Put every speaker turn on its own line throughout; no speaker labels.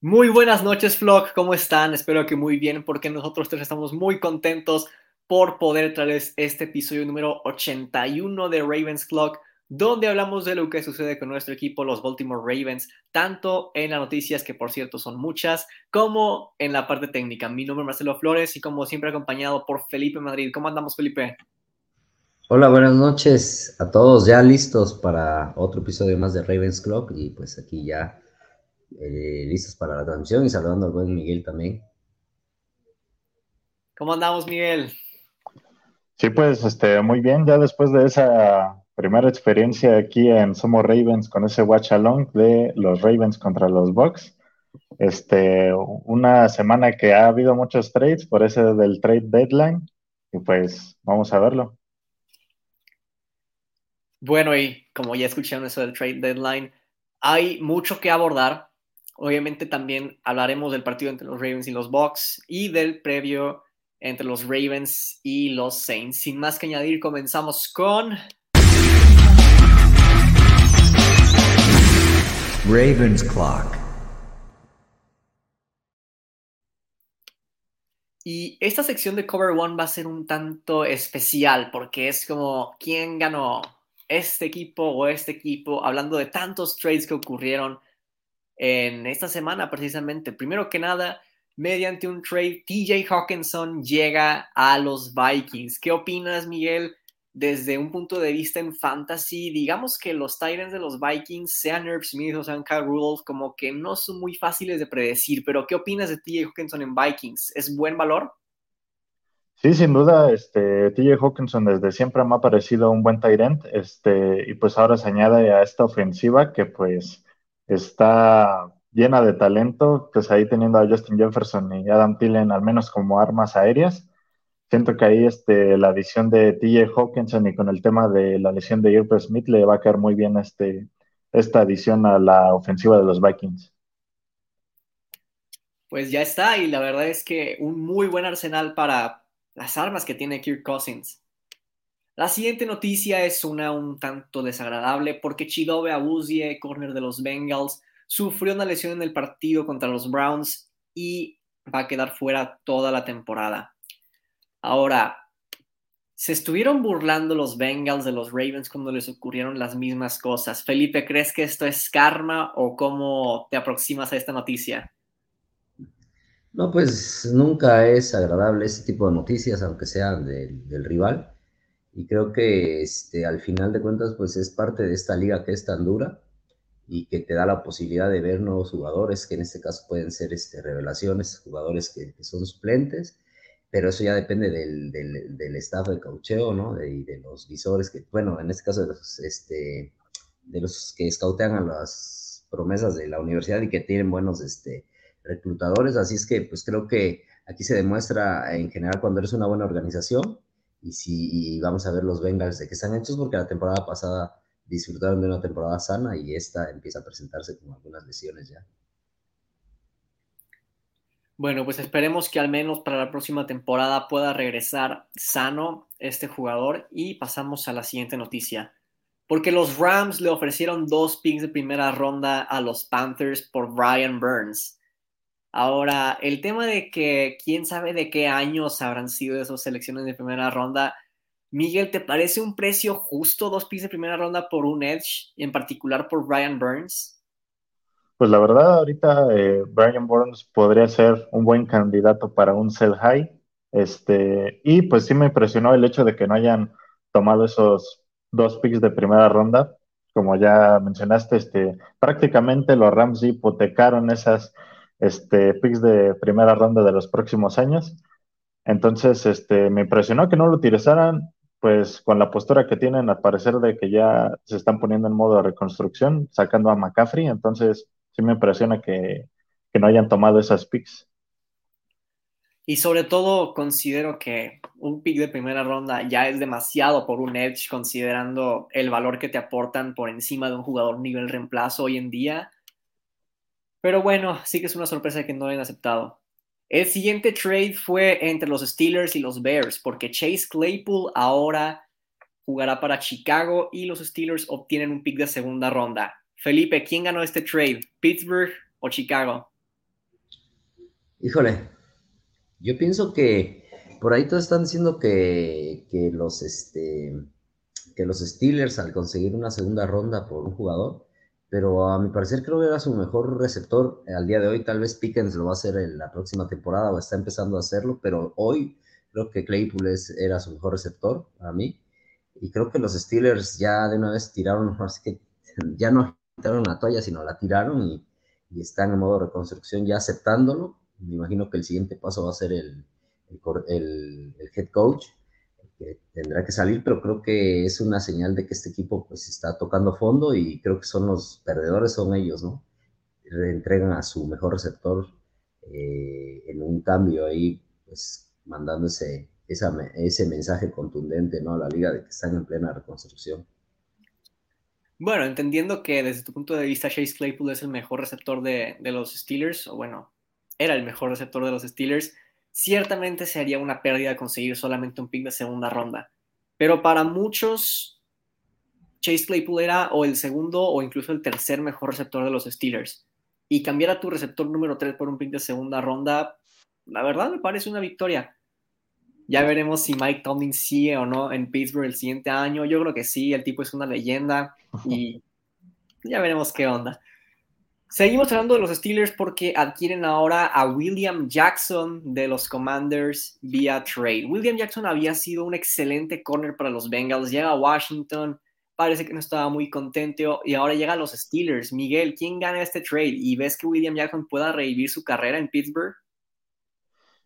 Muy buenas noches, Flock. ¿Cómo están? Espero que muy bien, porque nosotros tres estamos muy contentos por poder traerles este episodio número 81 de Ravens Clock, donde hablamos de lo que sucede con nuestro equipo, los Baltimore Ravens, tanto en las noticias, que por cierto son muchas, como en la parte técnica. Mi nombre es Marcelo Flores y como siempre acompañado por Felipe Madrid. ¿Cómo andamos, Felipe?
Hola, buenas noches a todos, ya listos para otro episodio más de Ravens Clock y pues aquí ya eh, listos para la transmisión y saludando al buen Miguel también.
¿Cómo andamos, Miguel?
Sí, pues este, muy bien, ya después de esa primera experiencia aquí en Somos Ravens con ese watch along de los Ravens contra los Bucks. Este, una semana que ha habido muchos trades por ese del trade deadline y pues vamos a verlo.
Bueno, y como ya escucharon eso del trade deadline, hay mucho que abordar. Obviamente también hablaremos del partido entre los Ravens y los Bucks y del previo entre los Ravens y los Saints. Sin más que añadir, comenzamos con
Ravens Clock.
Y esta sección de Cover One va a ser un tanto especial porque es como quién ganó este equipo o este equipo, hablando de tantos trades que ocurrieron en esta semana precisamente. Primero que nada, mediante un trade, TJ Hawkinson llega a los Vikings. ¿Qué opinas, Miguel? Desde un punto de vista en fantasy, digamos que los Titans de los Vikings, sean Herb Smith o sean Kyle Rudolph, como que no son muy fáciles de predecir, pero ¿qué opinas de TJ Hawkinson en Vikings? ¿Es buen valor?
Sí, sin duda, este, TJ Hawkinson desde siempre me ha parecido un buen tight este, y pues ahora se añade a esta ofensiva que pues está llena de talento, pues ahí teniendo a Justin Jefferson y Adam Thielen al menos como armas aéreas. Siento que ahí este, la adición de TJ Hawkinson y con el tema de la lesión de Irv Smith le va a caer muy bien este, esta adición a la ofensiva de los Vikings.
Pues ya está, y la verdad es que un muy buen arsenal para las armas que tiene Kirk Cousins. La siguiente noticia es una un tanto desagradable porque Chidobe Abuzie, corner de los Bengals, sufrió una lesión en el partido contra los Browns y va a quedar fuera toda la temporada. Ahora, se estuvieron burlando los Bengals de los Ravens cuando les ocurrieron las mismas cosas. Felipe, ¿crees que esto es karma o cómo te aproximas a esta noticia?
No, pues nunca es agradable ese tipo de noticias, aunque sean del rival y creo que este, al final de cuentas pues es parte de esta liga que es tan dura y que te da la posibilidad de ver nuevos jugadores, que en este caso pueden ser este, revelaciones, jugadores que, son suplentes, pero eso ya depende del, del, del staff de caucheo, ¿no? Y de, los visores que, bueno, en este caso de los, este, de los que escautean a las promesas de la universidad y que tienen buenos este, reclutadores, así es que pues creo que aquí se demuestra en general cuando eres una buena organización, y, si, vamos a ver los Bengals de qué están hechos, porque la temporada pasada disfrutaron de una temporada sana y esta empieza a presentarse con algunas lesiones ya.
Bueno, pues esperemos que al menos para la próxima temporada pueda regresar sano este jugador y pasamos a la siguiente noticia. Porque los Rams le ofrecieron dos picks de primera ronda a los Panthers por Brian Burns. Ahora, el tema de que quién sabe de qué años habrán sido esas selecciones de primera ronda. Miguel, ¿te parece un precio justo dos picks de primera ronda por un Edge, en particular por Brian Burns?
Pues la verdad, ahorita eh, Brian Burns podría ser un buen candidato para un sell high. Este, y pues sí me impresionó el hecho de que no hayan tomado esos dos picks de primera ronda. Como ya mencionaste, este, prácticamente los Rams hipotecaron esas este, picks de primera ronda de los próximos años. Entonces, este, me impresionó que no lo utilizaran, pues con la postura que tienen, al parecer de que ya se están poniendo en modo de reconstrucción, sacando a McCaffrey. Entonces, sí me impresiona que, que no hayan tomado esas picks.
Y sobre todo considero que un pick de primera ronda ya es demasiado por un edge, considerando el valor que te aportan por encima de un jugador nivel reemplazo hoy en día. Pero bueno, sí que es una sorpresa que no hayan aceptado. El siguiente trade fue entre los Steelers y los Bears, porque Chase Claypool ahora jugará para Chicago y los Steelers obtienen un pick de segunda ronda. Felipe, ¿quién ganó este trade? ¿Pittsburgh o Chicago?
Híjole, yo pienso que por ahí todos están diciendo que, que los, este, que los Steelers al conseguir una segunda ronda por un jugador, pero a mi parecer creo que era su mejor receptor al día de hoy. Tal vez Pickens lo va a hacer en la próxima temporada o está empezando a hacerlo, pero hoy creo que Claypool es, era su mejor receptor a mí. Y creo que los Steelers ya de una vez tiraron, así que ya no tiraron la toalla, sino la tiraron y, están en modo reconstrucción ya aceptándolo. Me imagino que el siguiente paso va a ser el, el head coach tendrá que salir, pero creo que es una señal de que este equipo pues está tocando fondo y creo que son los perdedores, son ellos, ¿no? Entregan a su mejor receptor eh, en un cambio ahí, pues mandando ese mensaje contundente, ¿no? A la liga de que están en plena reconstrucción.
Bueno, entendiendo que desde tu punto de vista Chase Claypool es el mejor receptor de, de los Steelers, o bueno, era el mejor receptor de los Steelers, ciertamente sería una pérdida conseguir solamente un pick de segunda ronda. Pero para muchos, Chase Claypool era o el segundo o incluso el tercer mejor receptor de los Steelers. Y cambiar a tu receptor número 3 por un pick de segunda ronda, la verdad me parece una victoria. Ya veremos si Mike Tomlin sigue o no en Pittsburgh el siguiente año. Yo creo que sí, el tipo es una leyenda y ya veremos qué onda. Seguimos hablando de los Steelers porque adquieren ahora a William Jackson de los Commanders vía trade. William Jackson había sido un excelente corner para los Bengals, llega a Washington, parece que no estaba muy contento y ahora llega a los Steelers. Miguel, ¿quién gana este trade? ¿Y ves que William Jackson pueda revivir su carrera en Pittsburgh?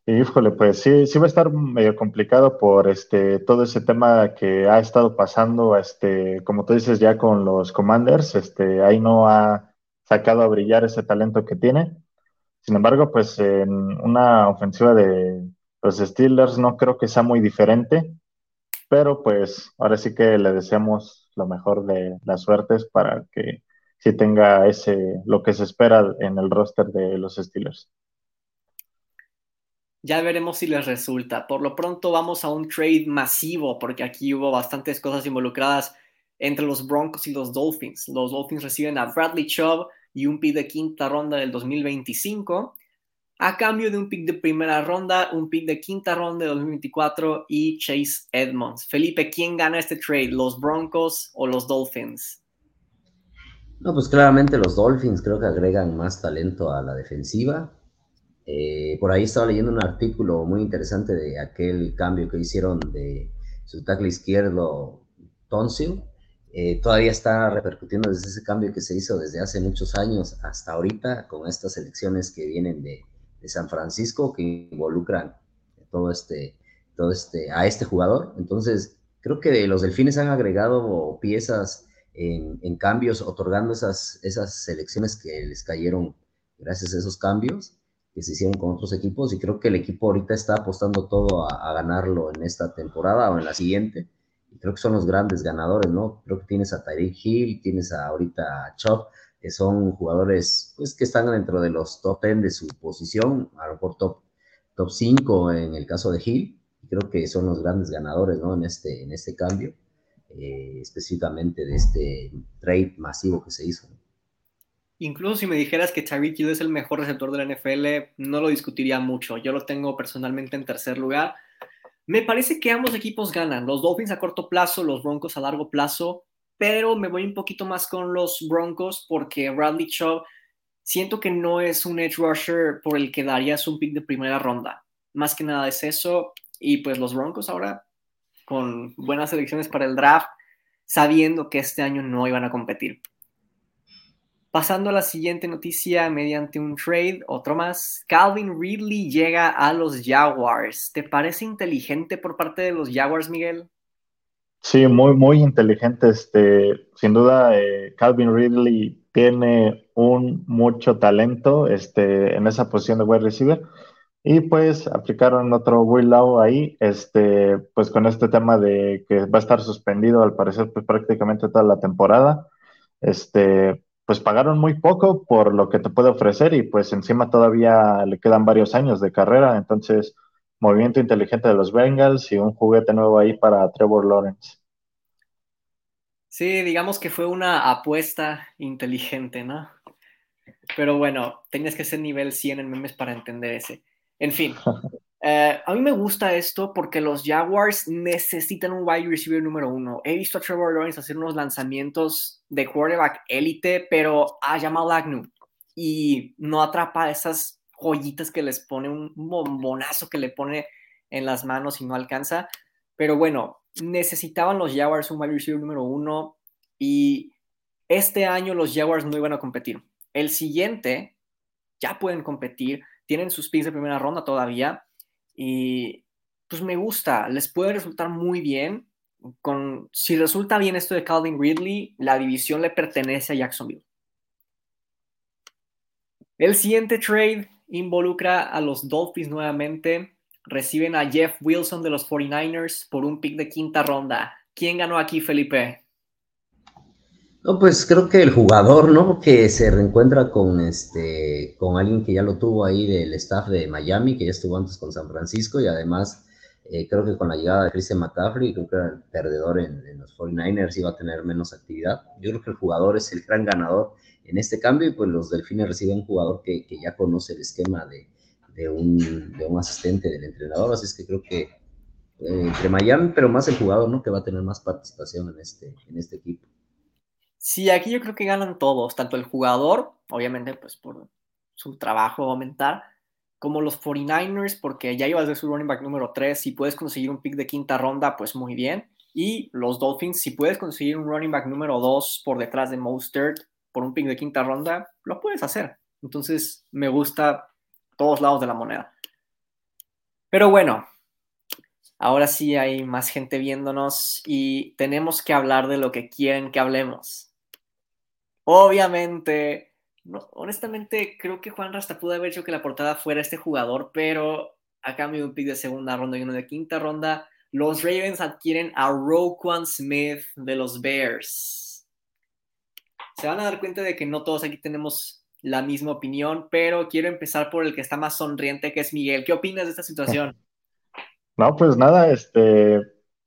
Híjole, pues sí, sí va a estar medio complicado por este todo ese tema que ha estado pasando, este, como tú dices ya con los Commanders, este, ahí no ha sacado a brillar ese talento que tiene. Sin embargo, pues en una ofensiva de los Steelers no creo que sea muy diferente, pero pues ahora sí que le deseamos lo mejor de las suertes para que sí tenga ese lo que se espera en el roster de los Steelers.
Ya veremos si les resulta. Por lo pronto vamos a un trade masivo, porque aquí hubo bastantes cosas involucradas entre los Broncos y los Dolphins. Los Dolphins reciben a Bradley Chubb y un pick de quinta ronda del 2025, a cambio de un pick de primera ronda, un pick de quinta ronda del 2024 y Chase Edmonds. Felipe, ¿quién gana este trade? ¿Los Broncos o los Dolphins?
No, pues claramente los Dolphins creo que agregan más talento a la defensiva. Eh, por ahí estaba leyendo un artículo muy interesante de aquel cambio que hicieron de su tackle izquierdo, Tonsil, eh, todavía está repercutiendo desde ese cambio que se hizo desde hace muchos años hasta ahorita con estas elecciones que vienen de, San Francisco que involucran todo este, todo este, a este jugador. Entonces, creo que los delfines han agregado piezas en, en, cambios, otorgando esas, esas selecciones que les cayeron gracias a esos cambios que se hicieron con otros equipos y creo que el equipo ahorita está apostando todo a, a ganarlo en esta temporada o en la siguiente creo que son los grandes ganadores, ¿no? Creo que tienes a Tyreek Hill, tienes a, ahorita a Chop, que son jugadores pues, que están dentro de los top 10 de su posición, a lo mejor top, top 5 en el caso de Hill, creo que son los grandes ganadores, ¿no? En este, en este cambio, eh, específicamente de este trade masivo que se hizo.
Incluso si me dijeras que Tyreek Hill es el mejor receptor de la NFL, no lo discutiría mucho. Yo lo tengo personalmente en tercer lugar me parece que ambos equipos ganan, los Dolphins a corto plazo, los Broncos a largo plazo, pero me voy un poquito más con los Broncos porque Bradley Chubb siento que no es un edge rusher por el que darías un pick de primera ronda. Más que nada es eso. Y pues los Broncos ahora con buenas elecciones para el draft, sabiendo que este año no iban a competir. Pasando a la siguiente noticia, mediante un trade, otro más, Calvin Ridley llega a los Jaguars. ¿Te parece inteligente por parte de los Jaguars, Miguel?
Sí, muy, muy inteligente. Este, sin duda, eh, Calvin Ridley tiene un mucho talento este, en esa posición de wide receiver. Y pues aplicaron otro Will ahí, este, pues con este tema de que va a estar suspendido al parecer pues prácticamente toda la temporada. Este, pues pagaron muy poco por lo que te puede ofrecer y pues encima todavía le quedan varios años de carrera, entonces movimiento inteligente de los Bengals y un juguete nuevo ahí para Trevor Lawrence.
Sí, digamos que fue una apuesta inteligente, ¿no? Pero bueno, tenías que ser nivel 100 en memes para entender ese. En fin, eh, a mí me gusta esto porque los Jaguars necesitan un wide receiver número uno. He visto a Trevor Lawrence hacer unos lanzamientos de quarterback élite, pero ha llamado Agnew y no atrapa esas joyitas que les pone, un bombonazo que le pone en las manos y no alcanza. Pero bueno, necesitaban los Jaguars un wide receiver número uno y este año los Jaguars no iban a competir. El siguiente ya pueden competir, tienen sus picks de primera ronda todavía y pues me gusta, les puede resultar muy bien. Con, si resulta bien esto de Calvin Ridley, la división le pertenece a Jacksonville. El siguiente trade involucra a los Dolphins nuevamente. Reciben a Jeff Wilson de los 49ers por un pick de quinta ronda. ¿Quién ganó aquí, Felipe?
No, pues creo que el jugador, ¿no? Que se reencuentra con este, con alguien que ya lo tuvo ahí del staff de Miami, que ya estuvo antes con San Francisco, y además eh, creo que con la llegada de Christian McCaffrey, creo que era el perdedor en, los 49ers, iba a tener menos actividad. Yo creo que el jugador es el gran ganador en este cambio, y pues los Delfines reciben un jugador que, que ya conoce el esquema de, de, un, de, un, asistente del entrenador, así es que creo que eh, entre Miami, pero más el jugador, ¿no? Que va a tener más participación en este, en este equipo.
Sí, aquí yo creo que ganan todos, tanto el jugador, obviamente pues por su trabajo aumentar, como los 49ers, porque ya ibas de su running back número 3, si puedes conseguir un pick de quinta ronda, pues muy bien. Y los Dolphins, si puedes conseguir un running back número 2 por detrás de Mostert por un pick de quinta ronda, lo puedes hacer. Entonces, me gusta todos lados de la moneda. Pero bueno, ahora sí hay más gente viéndonos y tenemos que hablar de lo que quieren que hablemos. Obviamente, no, honestamente, creo que Juan Rasta pudo haber hecho que la portada fuera este jugador, pero a cambio de un pick de segunda ronda y uno de quinta ronda, los Ravens adquieren a Roquan Smith de los Bears. Se van a dar cuenta de que no todos aquí tenemos la misma opinión, pero quiero empezar por el que está más sonriente, que es Miguel. ¿Qué opinas de esta situación?
No, pues nada, este,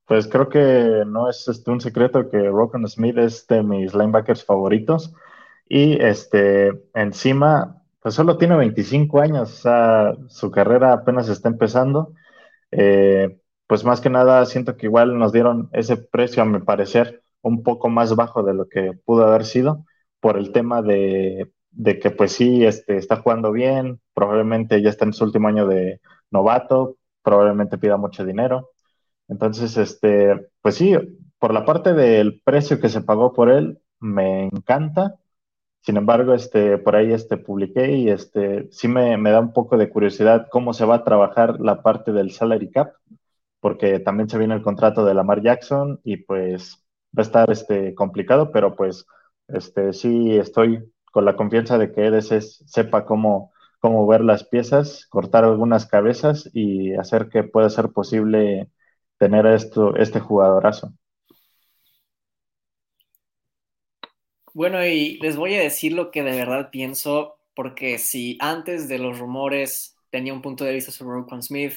pues creo que no es este, un secreto que Rockon Smith es de mis linebackers favoritos. Y este, encima, pues solo tiene 25 años, o sea, su carrera apenas está empezando. Eh, pues más que nada siento que igual nos dieron ese precio, a mi parecer, un poco más bajo de lo que pudo haber sido, por el tema de, de que pues sí, este, está jugando bien, probablemente ya está en su último año de novato, probablemente pida mucho dinero. Entonces, este, pues sí, por la parte del precio que se pagó por él, me encanta. Sin embargo, este, por ahí este, publiqué y este, sí me, me da un poco de curiosidad cómo se va a trabajar la parte del salary cap, porque también se viene el contrato de Lamar Jackson y pues va a estar este, complicado, pero pues este, sí estoy con la confianza de que EDC sepa cómo, cómo ver las piezas, cortar algunas cabezas y hacer que pueda ser posible tener esto, este jugadorazo.
Bueno, y les voy a decir lo que de verdad pienso, porque si antes de los rumores tenía un punto de vista sobre Roquan Smith,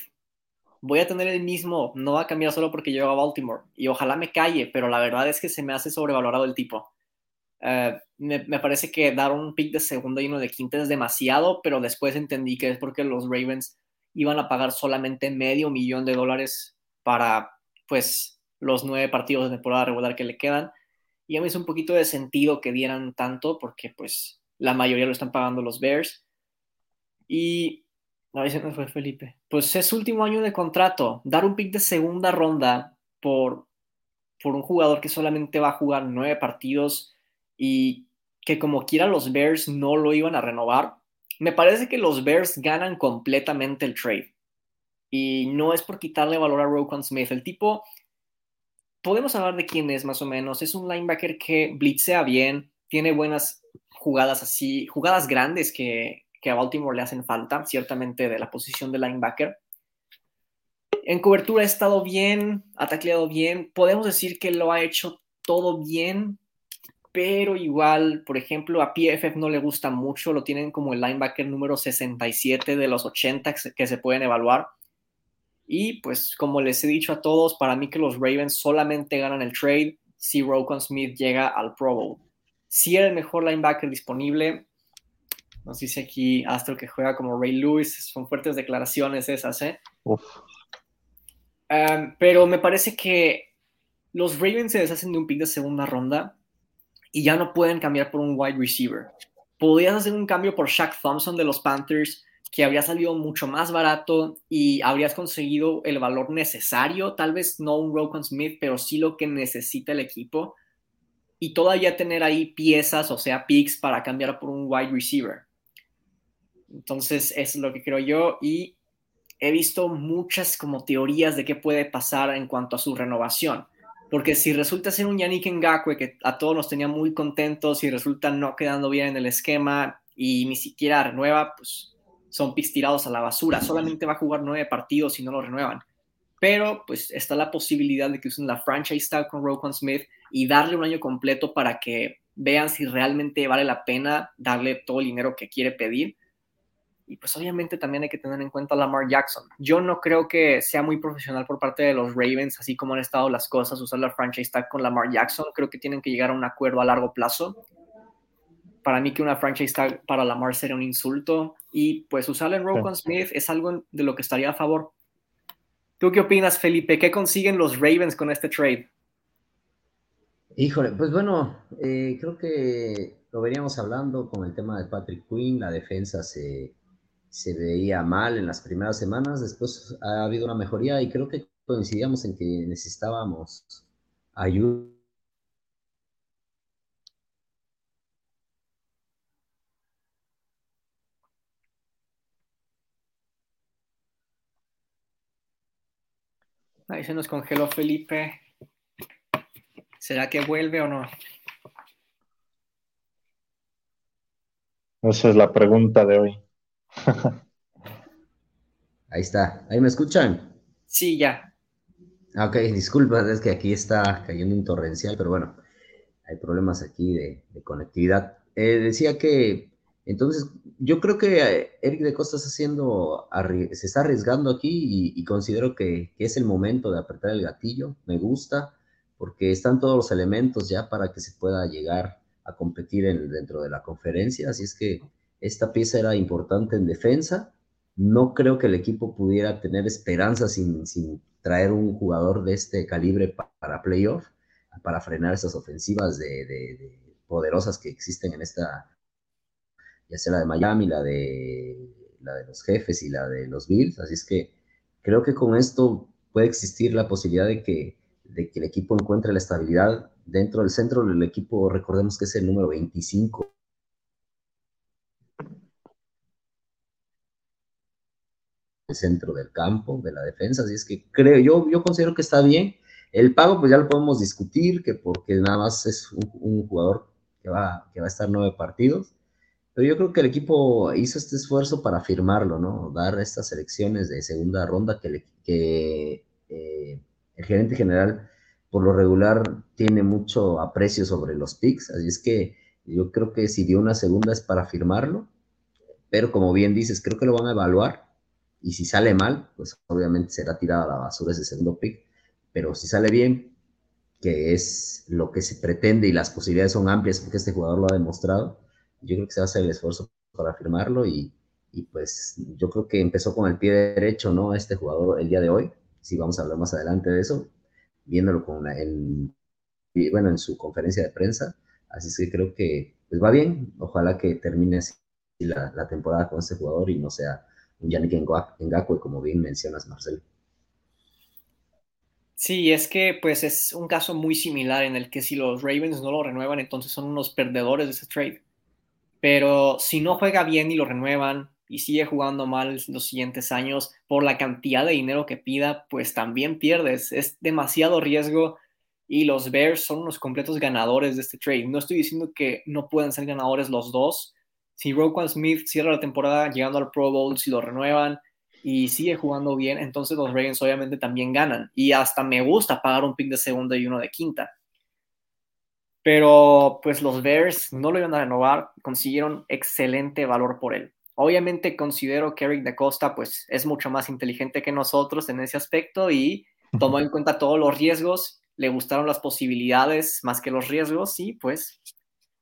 voy a tener el mismo, no va a cambiar solo porque llego a Baltimore, y ojalá me calle, pero la verdad es que se me hace sobrevalorado el tipo. Uh, me, me, parece que dar un pick de segundo y uno de quinta es demasiado, pero después entendí que es porque los Ravens iban a pagar solamente medio millón de dólares para pues los nueve partidos de temporada regular que le quedan. Y a mí es un poquito de sentido que dieran tanto porque pues la mayoría lo están pagando los Bears. Y a veces me fue Felipe. Pues es último año de contrato. Dar un pick de segunda ronda por, por un jugador que solamente va a jugar nueve partidos y que como quiera los Bears no lo iban a renovar. Me parece que los Bears ganan completamente el trade. Y no es por quitarle valor a Roquan Smith. El tipo, podemos hablar de quién es más o menos. Es un linebacker que blitzea bien, tiene buenas jugadas así, jugadas grandes que, que a Baltimore le hacen falta, ciertamente de la posición de linebacker. En cobertura ha estado bien, ha tacleado bien. Podemos decir que lo ha hecho todo bien, pero igual, por ejemplo, a PFF no le gusta mucho, lo tienen como el linebacker número 67 de los 80 que se pueden evaluar. Y pues como les he dicho a todos, para mí que los Ravens solamente ganan el trade si Roquan Smith llega al Pro Bowl. Si era el mejor linebacker disponible, Nos dice aquí Astro que juega como Ray Lewis. Son fuertes declaraciones esas, ¿eh?
Uf.
Um, pero me parece que los Ravens se deshacen de un pick de segunda ronda y ya no pueden cambiar por un wide receiver. Podrías hacer un cambio por Shaq Thompson de los Panthers, que habría salido mucho más barato y habrías conseguido el valor necesario, tal vez no un Rokon Smith, pero sí lo que necesita el equipo. Y todavía tener ahí piezas, o sea, picks para cambiar por un wide receiver. Entonces, es lo que creo yo. Y he visto muchas como teorías de qué puede pasar en cuanto a su renovación. Porque si resulta ser un Yannick Ngakwe que a todos nos tenía muy contentos y resulta no quedando bien en el esquema y ni siquiera renueva, pues son picks tirados a la basura. Solamente va a jugar nueve partidos y no lo renuevan. Pero pues está la posibilidad de que usen la franchise tag con Roquan Smith y darle un año completo para que vean si realmente vale la pena darle todo el dinero que quiere pedir y pues obviamente también hay que tener en cuenta a Lamar Jackson. Yo no creo que sea muy profesional por parte de los Ravens, así como han estado las cosas, usar la franchise tag con Lamar Jackson. Creo que tienen que llegar a un acuerdo a largo plazo. Para mí que una franchise tag para Lamar sería un insulto. Y pues usarle en Roquan Smith es algo de lo que estaría a favor. ¿Tú qué opinas, Felipe? ¿Qué consiguen los Ravens con este trade?
Híjole, pues bueno, eh, creo que lo veníamos hablando con el tema de Patrick Quinn, la defensa se, se veía mal en las primeras semanas, después ha habido una mejoría y creo que coincidíamos en que necesitábamos ayuda.
Ahí se nos congeló Felipe. ¿Será que vuelve o no?
Esa es la pregunta de hoy.
Ahí está. ¿Ahí me escuchan?
Sí, ya.
Ah, ok, disculpa, es que aquí está cayendo un torrencial, pero bueno, hay problemas aquí de, conectividad. Eh, decía que, entonces, yo creo que eh, Eric de Costa está haciendo, se está arriesgando aquí y, considero que, es el momento de apretar el gatillo. Me gusta, porque están todos los elementos ya para que se pueda llegar a competir en, dentro de la conferencia. Así es que esta pieza era importante en defensa. No creo que el equipo pudiera tener esperanza sin, traer un jugador de este calibre para playoff, para frenar esas ofensivas de, poderosas que existen en esta, ya sea la de Miami, la de, la de los jefes y la de los Bills. Así es que creo que con esto puede existir la posibilidad de que, de que el equipo encuentre la estabilidad dentro del centro del equipo. Recordemos que es el número 25 el centro del campo, de la defensa, así es que creo, yo, yo considero que está bien. El pago, pues ya lo podemos discutir, que porque nada más es un, jugador que va, que va a estar nueve partidos, pero yo creo que el equipo hizo este esfuerzo para firmarlo, ¿no? Dar estas elecciones de segunda ronda que, que eh, el gerente general, por lo regular, tiene mucho aprecio sobre los picks, así es que yo creo que si dio una segunda es para firmarlo, pero como bien dices, creo que lo van a evaluar y si sale mal, pues obviamente será tirado a la basura ese segundo pick, pero si sale bien, que es lo que se pretende y las posibilidades son amplias porque este jugador lo ha demostrado, yo creo que se va a hacer el esfuerzo para firmarlo y, y pues yo creo que empezó con el pie derecho, ¿no? Este jugador el día de hoy, si vamos a hablar más adelante de eso, viéndolo con en, bueno, en su conferencia de prensa, así es que creo que pues va bien, ojalá que termine así la, la temporada con este jugador y no sea un Yannick Ngakwe, como bien mencionas, Marcelo.
Sí, es que pues es un caso muy similar en el que si los Ravens no lo renuevan, entonces son unos perdedores de ese trade. Pero si no juega bien y lo renuevan y sigue jugando mal los siguientes años por la cantidad de dinero que pida, pues también pierdes. Es demasiado riesgo y los Bears son unos completos ganadores de este trade. No estoy diciendo que no puedan ser ganadores los dos, si Roquan Smith cierra la temporada llegando al Pro Bowl, si lo renuevan y sigue jugando bien, entonces los Ravens obviamente también ganan. Y hasta me gusta pagar un pick de segunda y uno de quinta. Pero pues los Bears no lo iban a renovar, consiguieron excelente valor por él. Obviamente considero que Eric de Costa pues es mucho más inteligente que nosotros en ese aspecto y tomó en cuenta todos los riesgos, le gustaron las posibilidades más que los riesgos y pues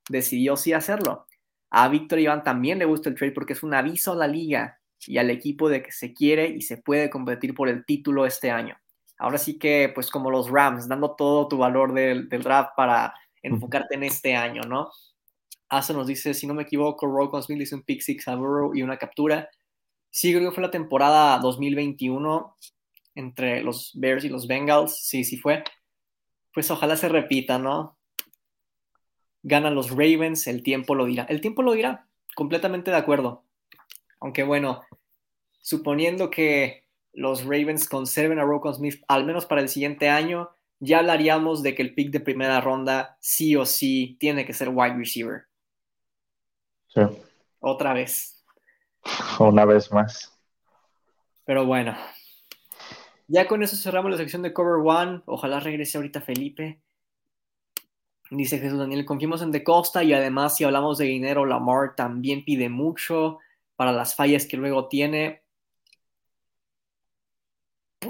decidió sí hacerlo. A Víctor Iván también le gusta el trade porque es un aviso a la liga y al equipo de que se quiere y se puede competir por el título este año. Ahora sí que, pues como los Rams, dando todo tu valor del, draft para enfocarte en este año, ¿no? Asa nos dice, si no me equivoco, Rocco Smith hizo un pick six a Burrow y una captura. Sí, creo que fue la temporada 2021 entre los Bears y los Bengals. Sí, sí fue. Pues ojalá se repita, ¿no? Ganan los Ravens, el tiempo lo dirá. El tiempo lo dirá, completamente de acuerdo. Aunque bueno, suponiendo que los Ravens conserven a Rocco Smith al menos para el siguiente año, ya hablaríamos de que el pick de primera ronda sí o sí tiene que ser wide receiver.
Sí.
Otra vez.
Una vez más.
Pero bueno. Ya con eso cerramos la sección de Cover One. Ojalá regrese ahorita Felipe. Dice Jesús Daniel, confiemos en De Costa y además si hablamos de dinero, Lamar también pide mucho para las fallas que luego tiene.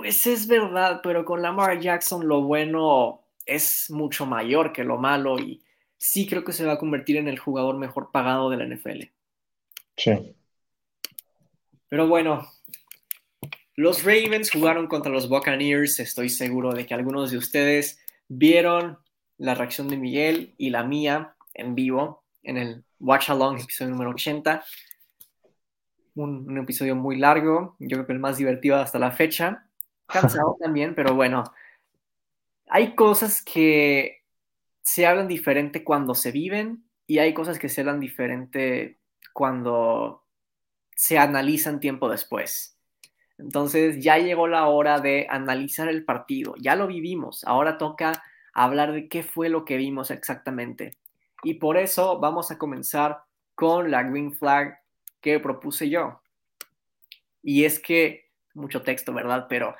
Pues es verdad, pero con Lamar Jackson lo bueno es mucho mayor que lo malo y sí creo que se va a convertir en el jugador mejor pagado de la NFL.
Sí.
Pero bueno, los Ravens jugaron contra los Buccaneers. Estoy seguro de que algunos de ustedes vieron la reacción de Miguel y la mía en vivo en el Watch Along, episodio número 80. Un, un, episodio muy largo, yo creo que el más divertido hasta la fecha. Cansado también, pero bueno. Hay cosas que se hablan diferente cuando se viven y hay cosas que se hablan diferente cuando se analizan tiempo después. Entonces ya llegó la hora de analizar el partido, ya lo vivimos, ahora toca hablar de qué fue lo que vimos exactamente. Y por eso vamos a comenzar con la green flag que propuse yo. Y es que, mucho texto, ¿verdad? Pero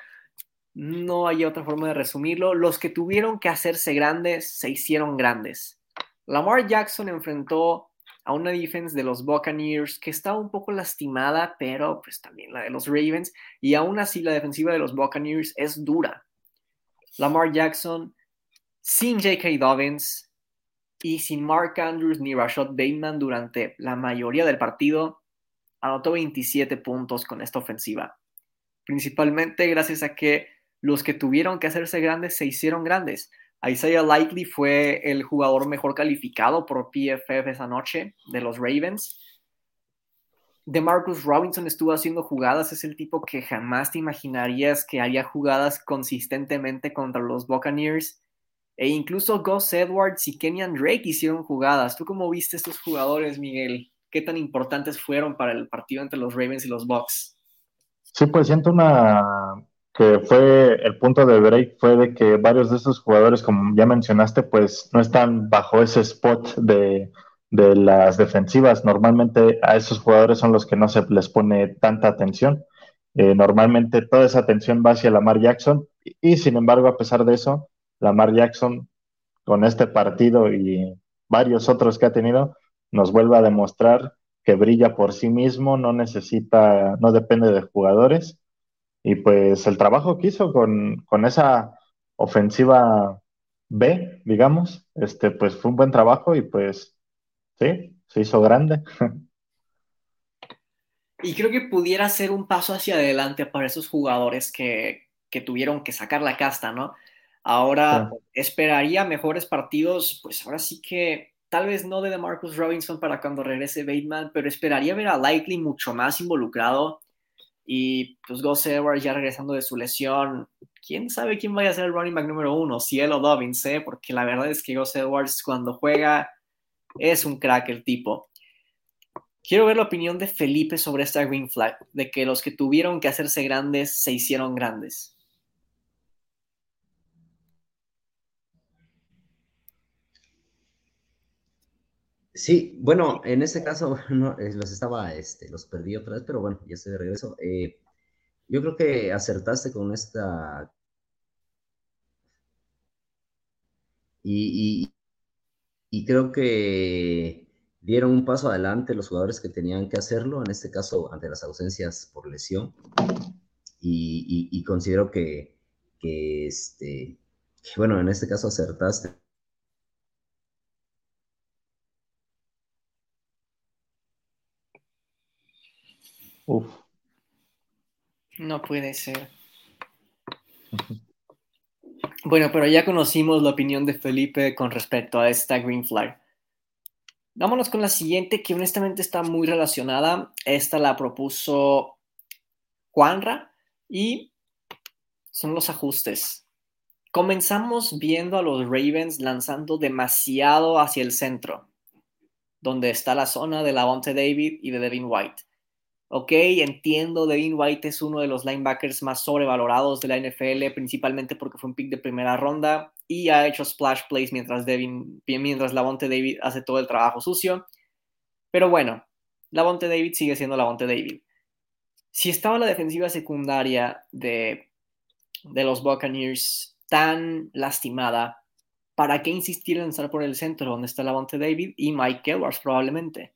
no hay otra forma de resumirlo. Los que tuvieron que hacerse grandes se hicieron grandes. Lamar Jackson enfrentó a una defense de los Buccaneers que estaba un poco lastimada, pero pues también la de los Ravens, y aún así la defensiva de los Buccaneers es dura. Lamar Jackson sin J.K. Dobbins y sin Mark Andrews ni Rashad Bateman durante la mayoría del partido, anotó 27 puntos con esta ofensiva. Principalmente gracias a que los que tuvieron que hacerse grandes se hicieron grandes. Isaiah Likely fue el jugador mejor calificado por PFF esa noche de los Ravens. De Marcus Robinson estuvo haciendo jugadas, es el tipo que jamás te imaginarías que haría jugadas consistentemente contra los Buccaneers. E incluso Gus Edwards y Kenyan Drake hicieron jugadas. ¿Tú cómo viste estos jugadores, Miguel? ¿Qué tan importantes fueron para el partido entre los Ravens y los Bucks?
Sí, pues siento una que fue el punto de break fue de que varios de esos jugadores, como ya mencionaste, pues no están bajo ese spot de, de las defensivas. Normalmente a esos jugadores son los que no se les pone tanta atención. Eh, normalmente toda esa atención va hacia Lamar Jackson y, y sin embargo, a pesar de eso, Lamar Jackson con este partido y varios otros que ha tenido, nos vuelve a demostrar que brilla por sí mismo, no necesita, no depende de jugadores. Y pues el trabajo que hizo con, con esa ofensiva B, digamos, este, pues fue un buen trabajo y pues sí, se hizo grande.
Y creo que pudiera ser un paso hacia adelante para esos jugadores que, que tuvieron que sacar la casta, ¿no? Ahora esperaría mejores partidos, pues ahora sí que tal vez no de Marcus Robinson para cuando regrese Bateman, pero esperaría ver a Likely mucho más involucrado y pues Gus Edwards ya regresando de su lesión. ¿Quién sabe quién vaya a ser el running back número uno? Cielo o Dobbins, ¿eh? Porque la verdad es que Gus Edwards cuando juega es un crack el tipo. Quiero ver la opinión de Felipe sobre esta green flag, de que los que tuvieron que hacerse grandes se hicieron grandes.
Sí, bueno, en este caso no, eh, los estaba, este, los perdí otra vez, pero bueno, ya estoy de regreso. Eh, yo creo que acertaste con esta y, creo que dieron un paso adelante los jugadores que tenían que hacerlo, en este caso ante las ausencias por lesión, y, considero que, que, este, que, bueno, en este caso acertaste
No puede ser. Bueno, pero ya conocimos la opinión de Felipe con respecto a esta green flag. Vámonos con la siguiente, que honestamente está muy relacionada. Esta la propuso Juanra y son los ajustes. Comenzamos viendo a los Ravens lanzando demasiado hacia el centro, donde está la zona de Lavonte David y de Devin White. Ok, entiendo, Devin White es uno de los linebackers más sobrevalorados de la NFL, principalmente porque fue un pick de primera ronda y ha hecho splash plays mientras, Devin, mientras Lavonte David hace todo el trabajo sucio. Pero bueno, Lavonte David sigue siendo Lavonte David. Si estaba la defensiva secundaria de, de los Buccaneers tan lastimada, ¿para qué insistir en lanzar por el centro donde está Lavonte David y Mike Edwards probablemente?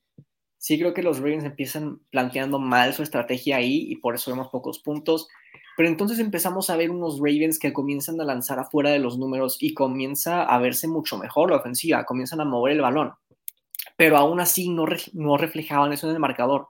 Sí creo que los Ravens empiezan planteando mal su estrategia ahí y por eso vemos pocos puntos. Pero entonces empezamos a ver unos Ravens que comienzan a lanzar afuera de los números y comienza a verse mucho mejor la ofensiva, comienzan a mover el balón. Pero aún así no, reflejaban eso en el marcador.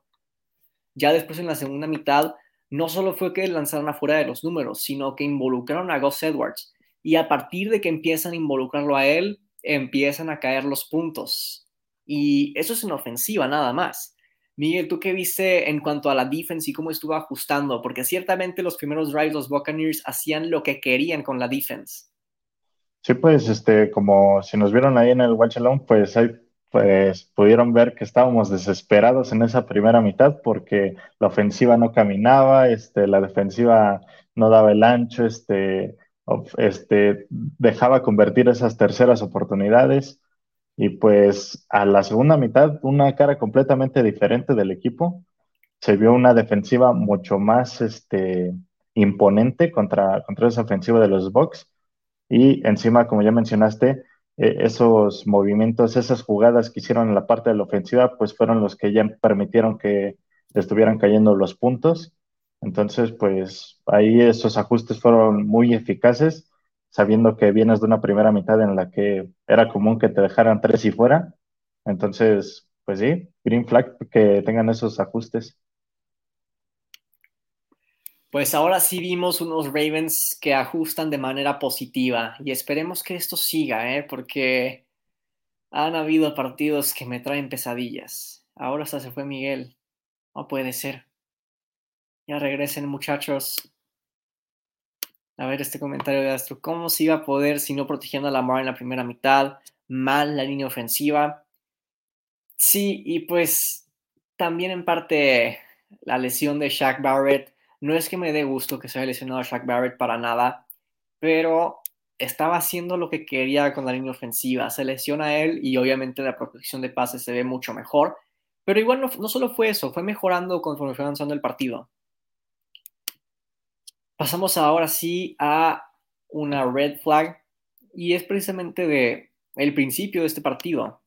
Ya después en la segunda mitad, no solo fue que lanzaron afuera de los números, sino que involucraron a Gus Edwards. Y a partir de que empiezan a involucrarlo a él, empiezan a caer los puntos y eso es una ofensiva nada más. Miguel, ¿tú qué viste en cuanto a la defense y cómo estuvo ajustando? Porque ciertamente los primeros drives, los Buccaneers hacían lo que querían con la defense.
Sí, pues, este, como si nos vieron ahí en el Watch Alone, pues ahí pues pudieron ver que estábamos desesperados en esa primera mitad porque la ofensiva no caminaba, este, la defensiva no daba el ancho, este, este, dejaba convertir esas terceras oportunidades. Y pues a la segunda mitad, una cara completamente diferente del equipo. Se vio una defensiva mucho más este, imponente contra, contra esa ofensiva de los Bucks. Y encima, como ya mencionaste, eh, esos movimientos, esas jugadas que hicieron en la parte de la ofensiva, pues fueron los que ya permitieron que estuvieran cayendo los puntos. Entonces, pues ahí esos ajustes fueron muy eficaces sabiendo que vienes de una primera mitad en la que era común que te dejaran tres y fuera. Entonces, pues sí, green flag que tengan esos ajustes.
Pues ahora sí vimos unos Ravens que ajustan de manera positiva y esperemos que esto siga, ¿eh? porque han habido partidos que me traen pesadillas. Ahora hasta se fue Miguel. No puede ser. Ya regresen muchachos. A ver este comentario de Astro. ¿Cómo se iba a poder si no protegiendo a Lamar en la primera mitad? Mal la línea ofensiva. Sí, y pues también en parte la lesión de Shaq Barrett. No es que me dé gusto que se haya lesionado a Shaq Barrett para nada, pero estaba haciendo lo que quería con la línea ofensiva. Se lesiona él y obviamente la protección de pases se ve mucho mejor. Pero igual no, no solo fue eso, fue mejorando conforme fue avanzando el partido. Pasamos ahora sí a una red flag y es precisamente de el principio de este partido.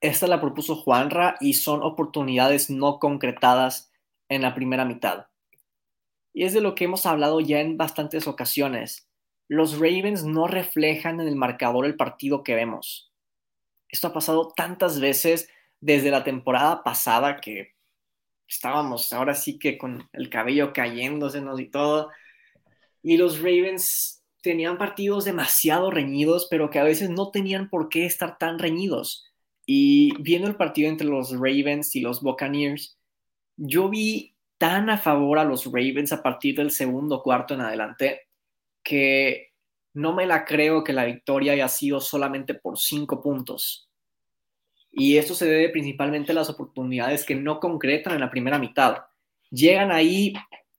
Esta la propuso Juanra y son oportunidades no concretadas en la primera mitad. Y es de lo que hemos hablado ya en bastantes ocasiones. Los Ravens no reflejan en el marcador el partido que vemos. Esto ha pasado tantas veces desde la temporada pasada que estábamos ahora sí que con el cabello cayéndosenos y todo. Y los Ravens tenían partidos demasiado reñidos, pero que a veces no tenían por qué estar tan reñidos. Y viendo el partido entre los Ravens y los Buccaneers, yo vi tan a favor a los Ravens a partir del segundo cuarto en adelante que no me la creo que la victoria haya sido solamente por cinco puntos. Y esto se debe principalmente a las oportunidades que no concretan en la primera mitad. Llegan ahí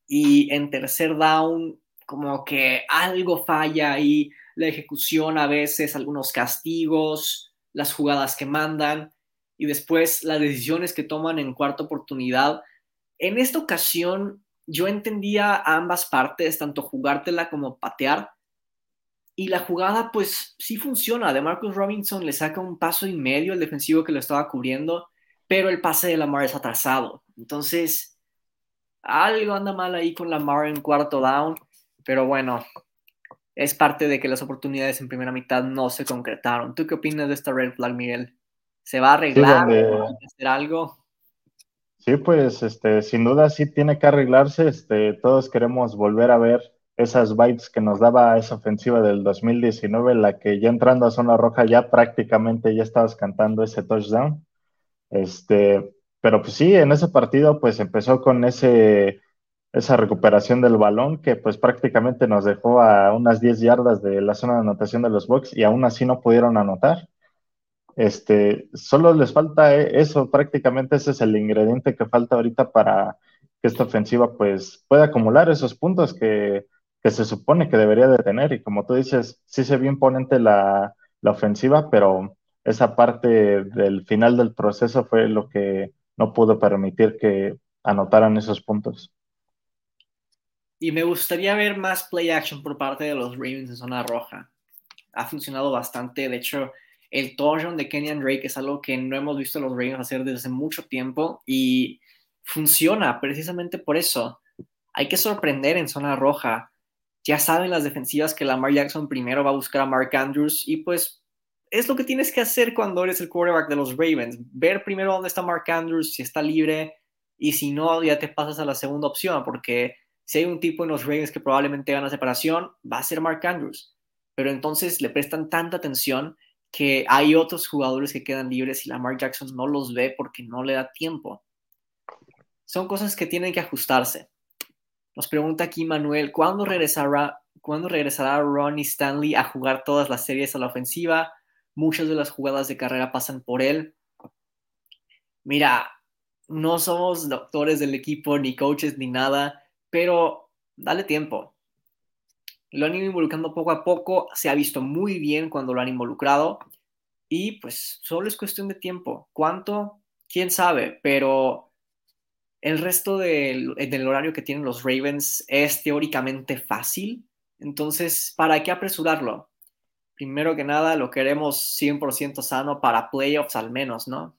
y en tercer down como que algo falla ahí, la ejecución a veces, algunos castigos, las jugadas que mandan y después las decisiones que toman en cuarta oportunidad. En esta ocasión yo entendía ambas partes, tanto jugártela como patear. Y la jugada pues sí funciona. De Marcus Robinson le saca un paso y medio el defensivo que lo estaba cubriendo, pero el pase de Lamar es atrasado. Entonces, algo anda mal ahí con Lamar en cuarto down. Pero bueno, es parte de que las oportunidades en primera mitad no se concretaron. ¿Tú qué opinas de esta red flag, Miguel? ¿Se va a arreglar?
Sí,
hacer algo?
Sí, pues este, sin duda sí tiene que arreglarse. Este, todos queremos volver a ver esas vibes que nos daba esa ofensiva del 2019, la que ya entrando a zona roja ya prácticamente ya estabas cantando ese touchdown. Este, pero pues sí, en ese partido pues empezó con ese, esa recuperación del balón que pues prácticamente nos dejó a unas 10 yardas de la zona de anotación de los Bucks y aún así no pudieron anotar. Este, solo les falta eh, eso, prácticamente ese es el ingrediente que falta ahorita para que esta ofensiva pues pueda acumular esos puntos que, que se supone que debería de tener. Y como tú dices, sí se ve imponente la, la ofensiva, pero esa parte del final del proceso fue lo que no pudo permitir que anotaran esos puntos.
Y me gustaría ver más play action por parte de los Ravens en zona roja. Ha funcionado bastante. De hecho, el touchdown de Kenyan Drake es algo que no hemos visto a los Ravens hacer desde hace mucho tiempo y funciona precisamente por eso. Hay que sorprender en zona roja. Ya saben las defensivas que Lamar Jackson primero va a buscar a Mark Andrews y pues es lo que tienes que hacer cuando eres el quarterback de los Ravens. Ver primero dónde está Mark Andrews, si está libre y si no, ya te pasas a la segunda opción porque si hay un tipo en los Ravens que probablemente gana separación, va a ser Mark Andrews. Pero entonces le prestan tanta atención que hay otros jugadores que quedan libres y Lamar Jackson no los ve porque no le da tiempo. Son cosas que tienen que ajustarse. Nos pregunta aquí Manuel, ¿cuándo regresará, ¿cuándo regresará Ronnie Stanley a jugar todas las series a la ofensiva? Muchas de las jugadas de carrera pasan por él. Mira, no somos doctores del equipo, ni coaches, ni nada, pero dale tiempo lo han ido involucrando poco a poco, se ha visto muy bien cuando lo han involucrado y pues solo es cuestión de tiempo. ¿Cuánto? ¿Quién sabe? Pero el resto del, horario que tienen los Ravens es teóricamente fácil, entonces, ¿para qué apresurarlo? Primero que nada, lo queremos 100% sano para playoffs al menos, ¿no?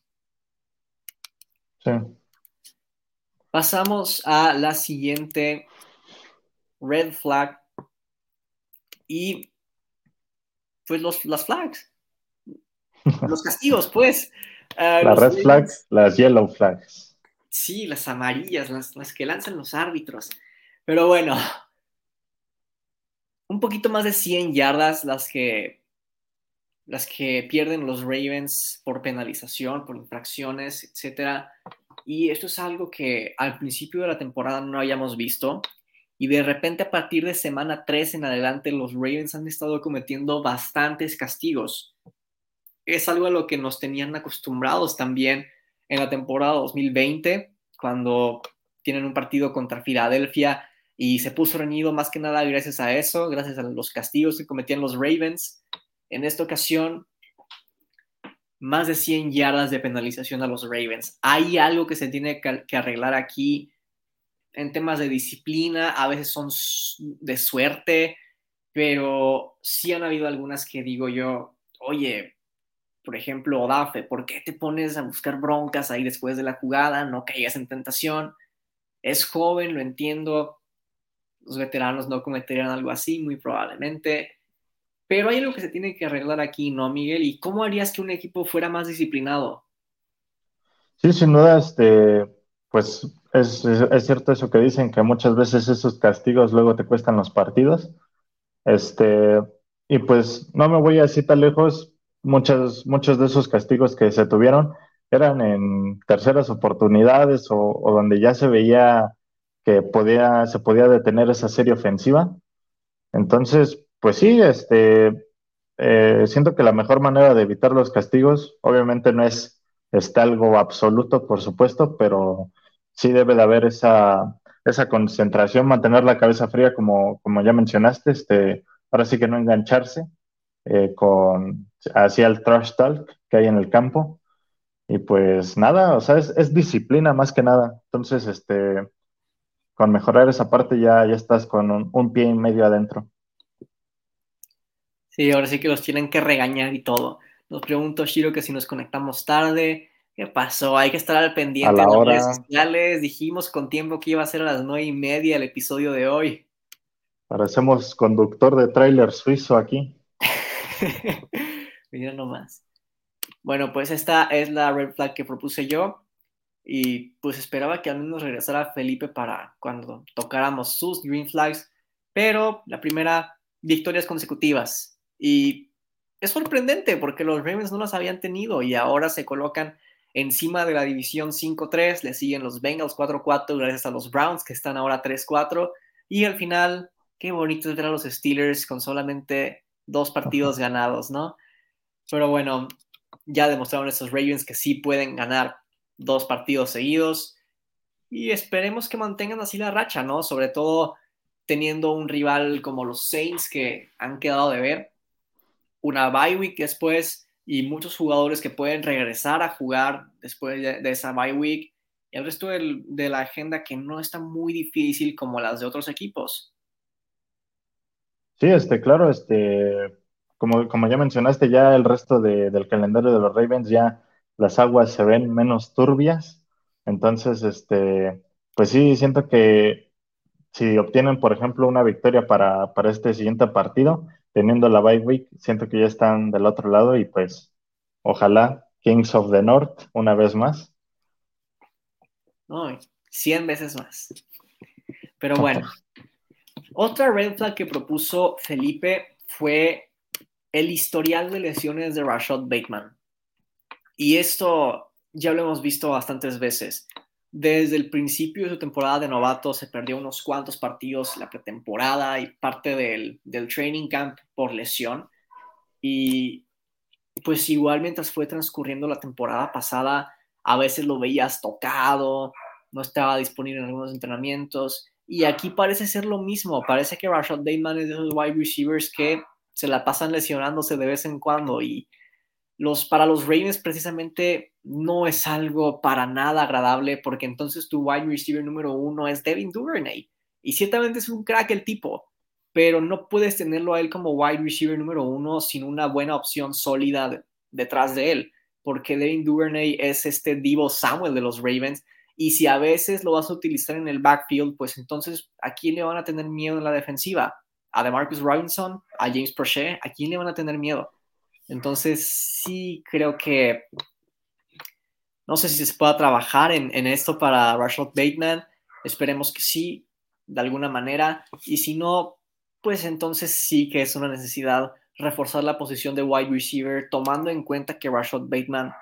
Sí.
Pasamos a la siguiente red flag y pues los, las flags, los castigos, pues.
Uh, las red flags, las yellow flags.
Sí, las amarillas, las, las que lanzan los árbitros. Pero bueno, un poquito más de 100 yardas las que, las que pierden los Ravens por penalización, por infracciones, etc. Y esto es algo que al principio de la temporada no habíamos visto. Y de repente a partir de semana 3 en adelante los Ravens han estado cometiendo bastantes castigos. Es algo a lo que nos tenían acostumbrados también en la temporada 2020, cuando tienen un partido contra Filadelfia y se puso reñido más que nada gracias a eso, gracias a los castigos que cometían los Ravens. En esta ocasión, más de 100 yardas de penalización a los Ravens. Hay algo que se tiene que arreglar aquí en temas de disciplina, a veces son de suerte, pero sí han habido algunas que digo yo, oye, por ejemplo, Odafe, ¿por qué te pones a buscar broncas ahí después de la jugada? No caigas en tentación. Es joven, lo entiendo. Los veteranos no cometerían algo así, muy probablemente. Pero hay algo que se tiene que arreglar aquí, ¿no, Miguel? ¿Y cómo harías que un equipo fuera más disciplinado?
Sí, sin duda, este, pues es, es, cierto eso que dicen, que muchas veces esos castigos luego te cuestan los partidos. Este, y pues no me voy a decir tan lejos, muchos, muchos de esos castigos que se tuvieron eran en terceras oportunidades o, o donde ya se veía que podía, se podía detener esa serie ofensiva. Entonces, pues sí, este, eh, siento que la mejor manera de evitar los castigos, obviamente no es este, algo absoluto, por supuesto, pero sí debe de haber esa, esa concentración, mantener la cabeza fría, como, como ya mencionaste, este, ahora sí que no engancharse eh, con hacia el trash talk que hay en el campo. Y pues nada, o sea, es, disciplina más que nada. Entonces, este, con mejorar esa parte ya, ya estás con un, un pie y medio adentro.
Sí, ahora sí que los tienen que regañar y todo. Nos pregunto, Shiro, que si nos conectamos tarde, ¿Qué pasó? Hay que estar al pendiente
de las
redes sociales. Dijimos con tiempo que iba a ser a las nueve y media el episodio de hoy.
Parecemos conductor de tráiler suizo aquí.
Mira nomás. Bueno, pues esta es la red flag que propuse yo. y pues esperaba que al menos regresara Felipe para cuando tocáramos sus Green Flags, pero la primera victorias consecutivas y es sorprendente porque los Ravens no las habían tenido y ahora se colocan encima de la división 5-3, le siguen los Bengals 4-4 gracias a los Browns que están ahora 3-4 y al final, qué bonito a los Steelers con solamente dos partidos ganados, ¿no? Pero bueno, ya demostraron estos Ravens que sí pueden ganar dos partidos seguidos y esperemos que mantengan así la racha, ¿no? Sobre todo teniendo un rival como los Saints que han quedado de ver, una bye week después y muchos jugadores que pueden regresar a jugar después de, esa bye week y el resto de la agenda que no está muy difícil como las de otros equipos.
Sí, este, claro, este, como, como ya mencionaste, ya el resto del calendario de los Ravens ya las aguas se ven menos turbias. Entonces, este, pues sí, siento que si obtienen, por ejemplo, una victoria para, este siguiente partido, teniendo la bye week, siento que ya están del otro lado y pues ojalá Kings of the North una vez más.
No, 100 veces más. Pero bueno, otra red flag que propuso Felipe fue el historial de lesiones de Rashad Bateman. Y esto ya lo hemos visto bastantes veces. Desde el principio de su temporada de novato se perdió unos cuantos partidos la pretemporada y parte del, del training camp por lesión. Y pues igual mientras fue transcurriendo la temporada pasada, a veces lo veías tocado, no estaba disponible en algunos entrenamientos. Y aquí parece ser lo mismo. Parece que Rashad Bateman es de esos wide receivers que se la pasan lesionándose de vez en cuando y los, para los Ravens precisamente no es algo para nada agradable porque entonces tu wide receiver número uno es Devin Duvernay y ciertamente es un crack el tipo, pero no puedes tenerlo a él como wide receiver número uno sin una buena opción sólida detrás de él porque Devin Duvernay es este Divo Samuel de los Ravens y si a veces lo vas a utilizar en el backfield, pues entonces ¿a quién le van a tener miedo en la defensiva? ¿A DeMarcus Robinson? ¿A James Prochet? ¿A quién le van a tener miedo? Entonces, sí creo que no sé si se pueda trabajar en, esto para Rashad Bateman. Esperemos que sí, de alguna manera. Y si no, pues entonces sí que es una necesidad reforzar la posición de wide receiver, tomando en cuenta que Rashad Bateman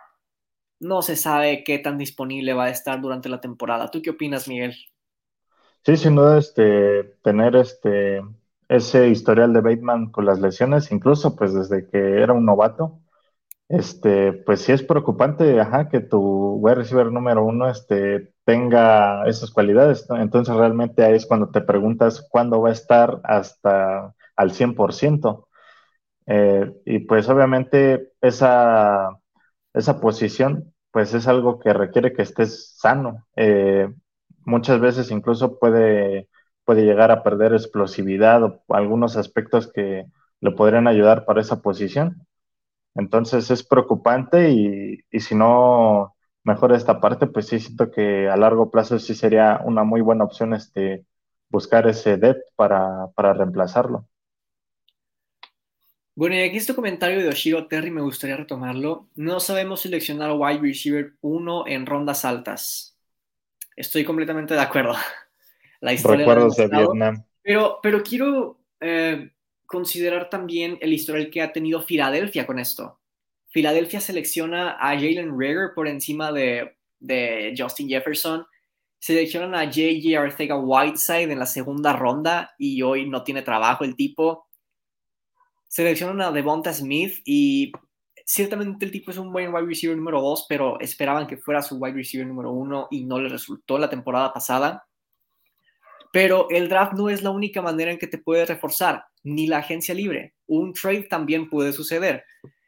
no se sabe qué tan disponible va a estar durante la temporada. ¿Tú qué opinas, Miguel?
Sí, sin duda, este, tener este, ese historial de Bateman con las lesiones, incluso pues desde que era un novato, este, pues sí es preocupante, ajá, que tu wide receiver número uno este, tenga esas cualidades, entonces realmente ahí es cuando te preguntas cuándo va a estar hasta al 100%. Eh, y pues obviamente esa, esa posición pues es algo que requiere que estés sano. Eh, muchas veces incluso puede puede llegar a perder explosividad o algunos aspectos que le podrían ayudar para esa posición. Entonces es preocupante y, si no mejora esta parte, pues sí siento que a largo plazo sí sería una muy buena opción este, buscar ese depth para, para reemplazarlo.
Bueno, y aquí este comentario de Oshiro Terry me gustaría retomarlo. No sabemos seleccionar wide receiver 1 en rondas altas. Estoy completamente de acuerdo
la historia. Recuerdos de Vietnam.
Pero, pero quiero eh, considerar también el historial que ha tenido Filadelfia con esto. Filadelfia selecciona a Jalen Rager por encima de, de Justin Jefferson. Seleccionan a J.J. Arcega Whiteside en la segunda ronda y hoy no tiene trabajo el tipo. Seleccionan a Devonta Smith y ciertamente el tipo es un buen wide receiver número 2, pero esperaban que fuera su wide receiver número 1 y no le resultó la temporada pasada. Pero el draft no es la única manera en que te puedes reforzar, ni la agencia libre. Un trade también puede suceder.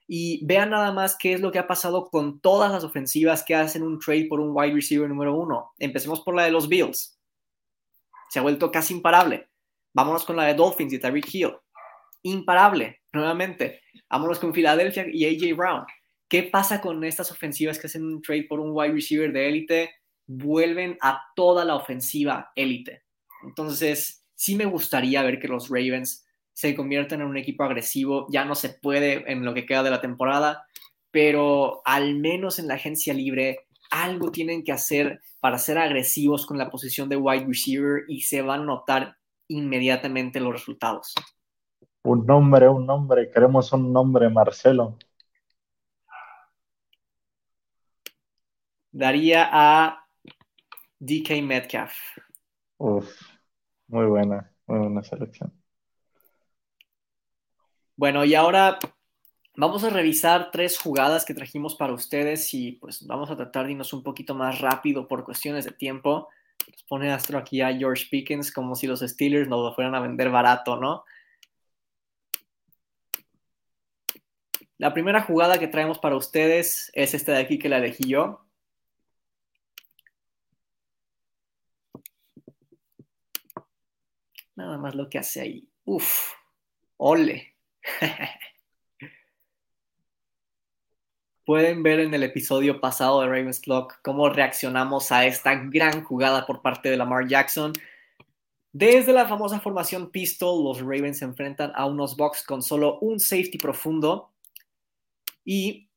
Y vean nada más qué es lo que ha pasado con todas las ofensivas que hacen un trade por un wide receiver número uno. Empecemos por la de los Bills. Se ha vuelto casi imparable. Vámonos con la de Dolphins y Tyreek Hill. Imparable, nuevamente. Vámonos con Philadelphia y AJ Brown. ¿Qué pasa con estas ofensivas que hacen un trade por un wide receiver de élite? Vuelven a toda la ofensiva élite. Entonces, sí me gustaría ver que los Ravens se conviertan en un equipo agresivo. Ya no se puede en lo que queda de la temporada, pero al menos en la agencia libre algo tienen que hacer para ser agresivos con la posición de wide receiver y se van a notar inmediatamente los resultados.
Un nombre, un nombre, queremos un nombre, Marcelo.
Daría a DK Metcalf.
Uf, muy buena, muy buena selección.
Bueno, y ahora vamos a revisar tres jugadas que trajimos para ustedes y pues vamos a tratar de irnos un poquito más rápido por cuestiones de tiempo. Nos pone Astro aquí a George Pickens como si los Steelers nos lo fueran a vender barato, ¿no? La primera jugada que traemos para ustedes es esta de aquí que la elegí yo. Nada más lo que hace ahí. Uf, ole. Pueden ver en el episodio pasado de Ravens Clock cómo reaccionamos a esta gran jugada por parte de Lamar Jackson. Desde la famosa formación pistol, los Ravens se enfrentan a unos Bucks con solo un safety profundo y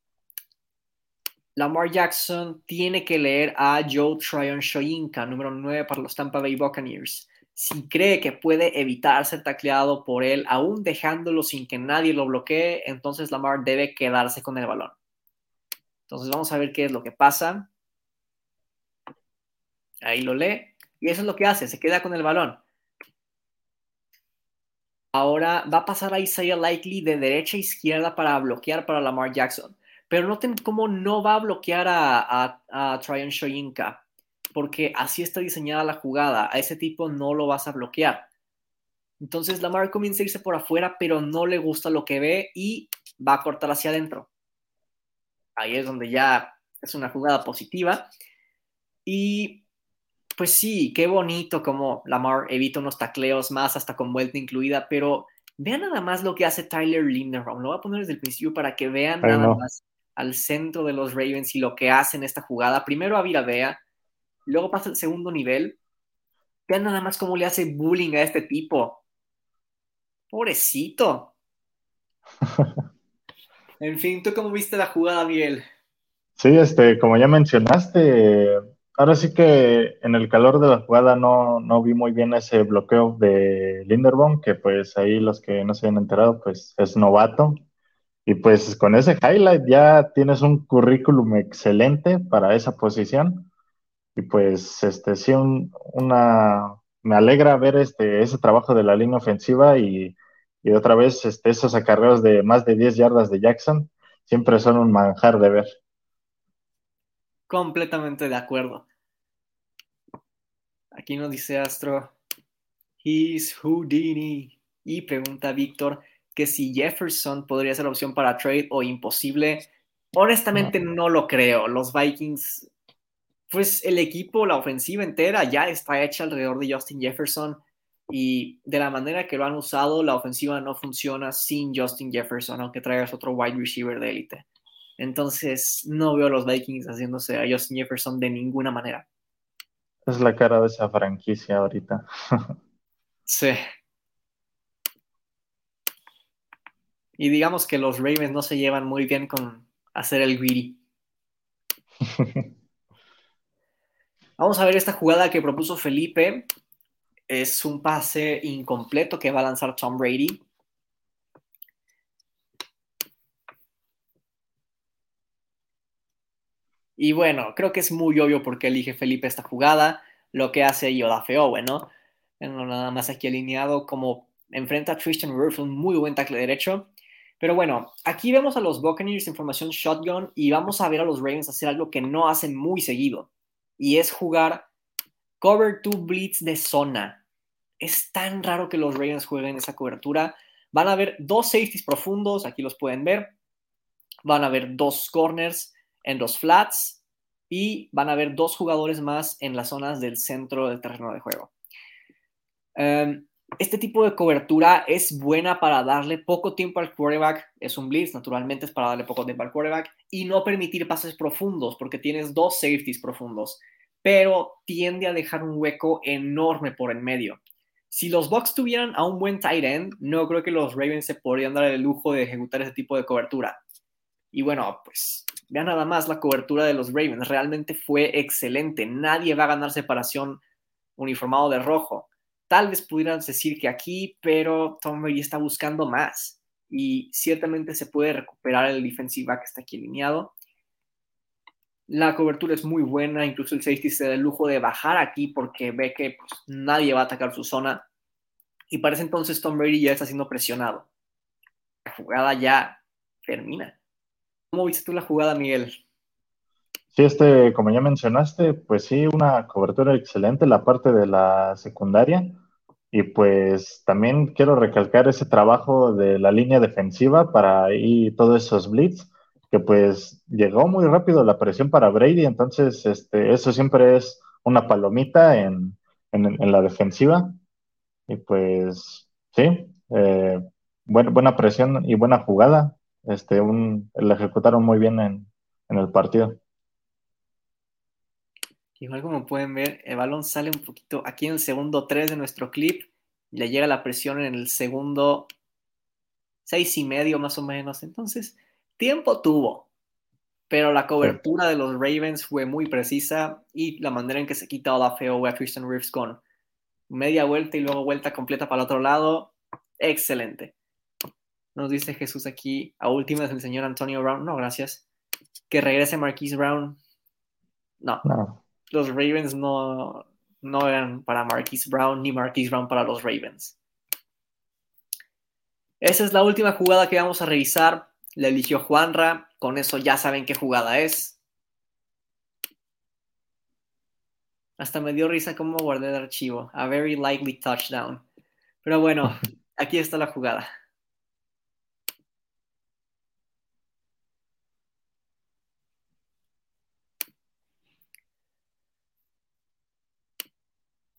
Lamar Jackson tiene que leer a Joe Tryon Shoyinka, número 9 para los Tampa Bay Buccaneers si cree que puede evitar ser tacleado por él, aún dejándolo sin que nadie lo bloquee, entonces Lamar debe quedarse con el balón. Entonces vamos a ver qué es lo que pasa. Ahí lo lee. Y eso es lo que hace, se queda con el balón. Ahora va a pasar a Isaiah Likely de derecha a izquierda para bloquear para Lamar Jackson. Pero noten cómo no va a bloquear a, a, a Tryon Shoyinka porque así está diseñada la jugada. A ese tipo no lo vas a bloquear. Entonces Lamar comienza a irse por afuera, pero no le gusta lo que ve y va a cortar hacia adentro. Ahí es donde ya es una jugada positiva. Y pues sí, qué bonito como Lamar evita unos tacleos más hasta con vuelta incluida, pero vean nada más lo que hace Tyler Linderbaum. Lo voy a poner desde el principio para que vean nada más al centro de los Ravens y lo que hacen esta jugada. Primero a Vea luego pasa el segundo nivel. Vean nada más cómo le hace bullying a este tipo. Pobrecito. en fin, ¿tú cómo viste la jugada, Miguel?
Sí, este, como ya mencionaste, ahora sí que en el calor de la jugada no, no vi muy bien ese bloqueo de Linderbaum, que pues ahí los que no se han enterado, pues es novato. Y pues con ese highlight ya tienes un currículum excelente para esa posición. Y pues, este, sí, una, me alegra ver este, ese trabajo de la línea ofensiva y, y otra vez este, esos acarreos de más de 10 yardas de Jackson siempre son un manjar de ver.
Completamente de acuerdo. Aquí nos dice Astro, he's Houdini. Y pregunta Víctor que si Jefferson podría ser opción para trade o imposible. Honestamente no. no lo creo. Los Vikings pues el equipo, la ofensiva entera ya está hecha alrededor de Justin Jefferson y de la manera que lo han usado, la ofensiva no funciona sin Justin Jefferson, aunque traigas otro wide receiver de élite. Entonces, no veo a los Vikings haciéndose a Justin Jefferson de ninguna manera.
Es la cara de esa franquicia ahorita.
sí. Y digamos que los Ravens no se llevan muy bien con hacer el greedy. Vamos a ver esta jugada que propuso Felipe. Es un pase incompleto que va a lanzar Tom Brady. Y bueno, creo que es muy obvio por qué elige Felipe esta jugada. Lo que hace Yodafe Owen, ¿no? Nada más aquí alineado como enfrenta a Tristan Wirfs, un muy buen tackle derecho. Pero bueno, aquí vemos a los Buccaneers en formación shotgun y vamos a ver a los Ravens hacer algo que no hacen muy seguido y es jugar cover to blitz de zona. Es tan raro que los Ravens jueguen esa cobertura. Van a haber dos safeties profundos, aquí los pueden ver. Van a haber dos corners en los flats y van a haber dos jugadores más en las zonas del centro del terreno de juego. Um, este tipo de cobertura es buena para darle poco tiempo al quarterback. Es un blitz, naturalmente es para darle poco tiempo al quarterback y no permitir pases profundos porque tienes dos safeties profundos, pero tiende a dejar un hueco enorme por en medio. Si los Bucks tuvieran a un buen tight end, no creo que los Ravens se podrían dar el lujo de ejecutar ese tipo de cobertura. Y bueno, pues vean nada más la cobertura de los Ravens. Realmente fue excelente. Nadie va a ganar separación uniformado de rojo. Tal vez pudieran decir que aquí, pero Tom Brady está buscando más. Y ciertamente se puede recuperar el defensive back que está aquí alineado. La cobertura es muy buena, incluso el safety se da el lujo de bajar aquí porque ve que pues, nadie va a atacar su zona. Y parece entonces Tom Brady ya está siendo presionado. La jugada ya termina. ¿Cómo viste tú la jugada, Miguel?
Sí, este, como ya mencionaste, pues sí, una cobertura excelente, la parte de la secundaria. Y pues también quiero recalcar ese trabajo de la línea defensiva para ahí todos esos blitz que pues llegó muy rápido la presión para Brady, entonces este, eso siempre es una palomita en, la defensiva. Y pues sí, eh, buena presión y buena jugada. Este, un, la ejecutaron muy bien en, en el partido.
Igual como pueden ver, el balón sale un poquito aquí en el segundo 3 de nuestro clip. Le llega la presión en el segundo 6 y medio más o menos. Entonces, Tiempo tuvo, pero la cobertura de los Ravens fue muy precisa y la manera en que se quita la feo a Christian Reeves con media vuelta y luego vuelta completa para el otro lado, excelente. Nos dice Jesús aquí, a últimas el señor Antonio Brown, no, gracias. Que regrese Marquise Brown. No, no. Los Ravens no, no eran para Marquise Brown ni Marquise Brown para los Ravens. Esa es la última jugada que vamos a revisar la eligió Juanra, con eso ya saben qué jugada es. Hasta me dio risa cómo guardé el archivo. A very likely touchdown. Pero bueno, aquí está la jugada.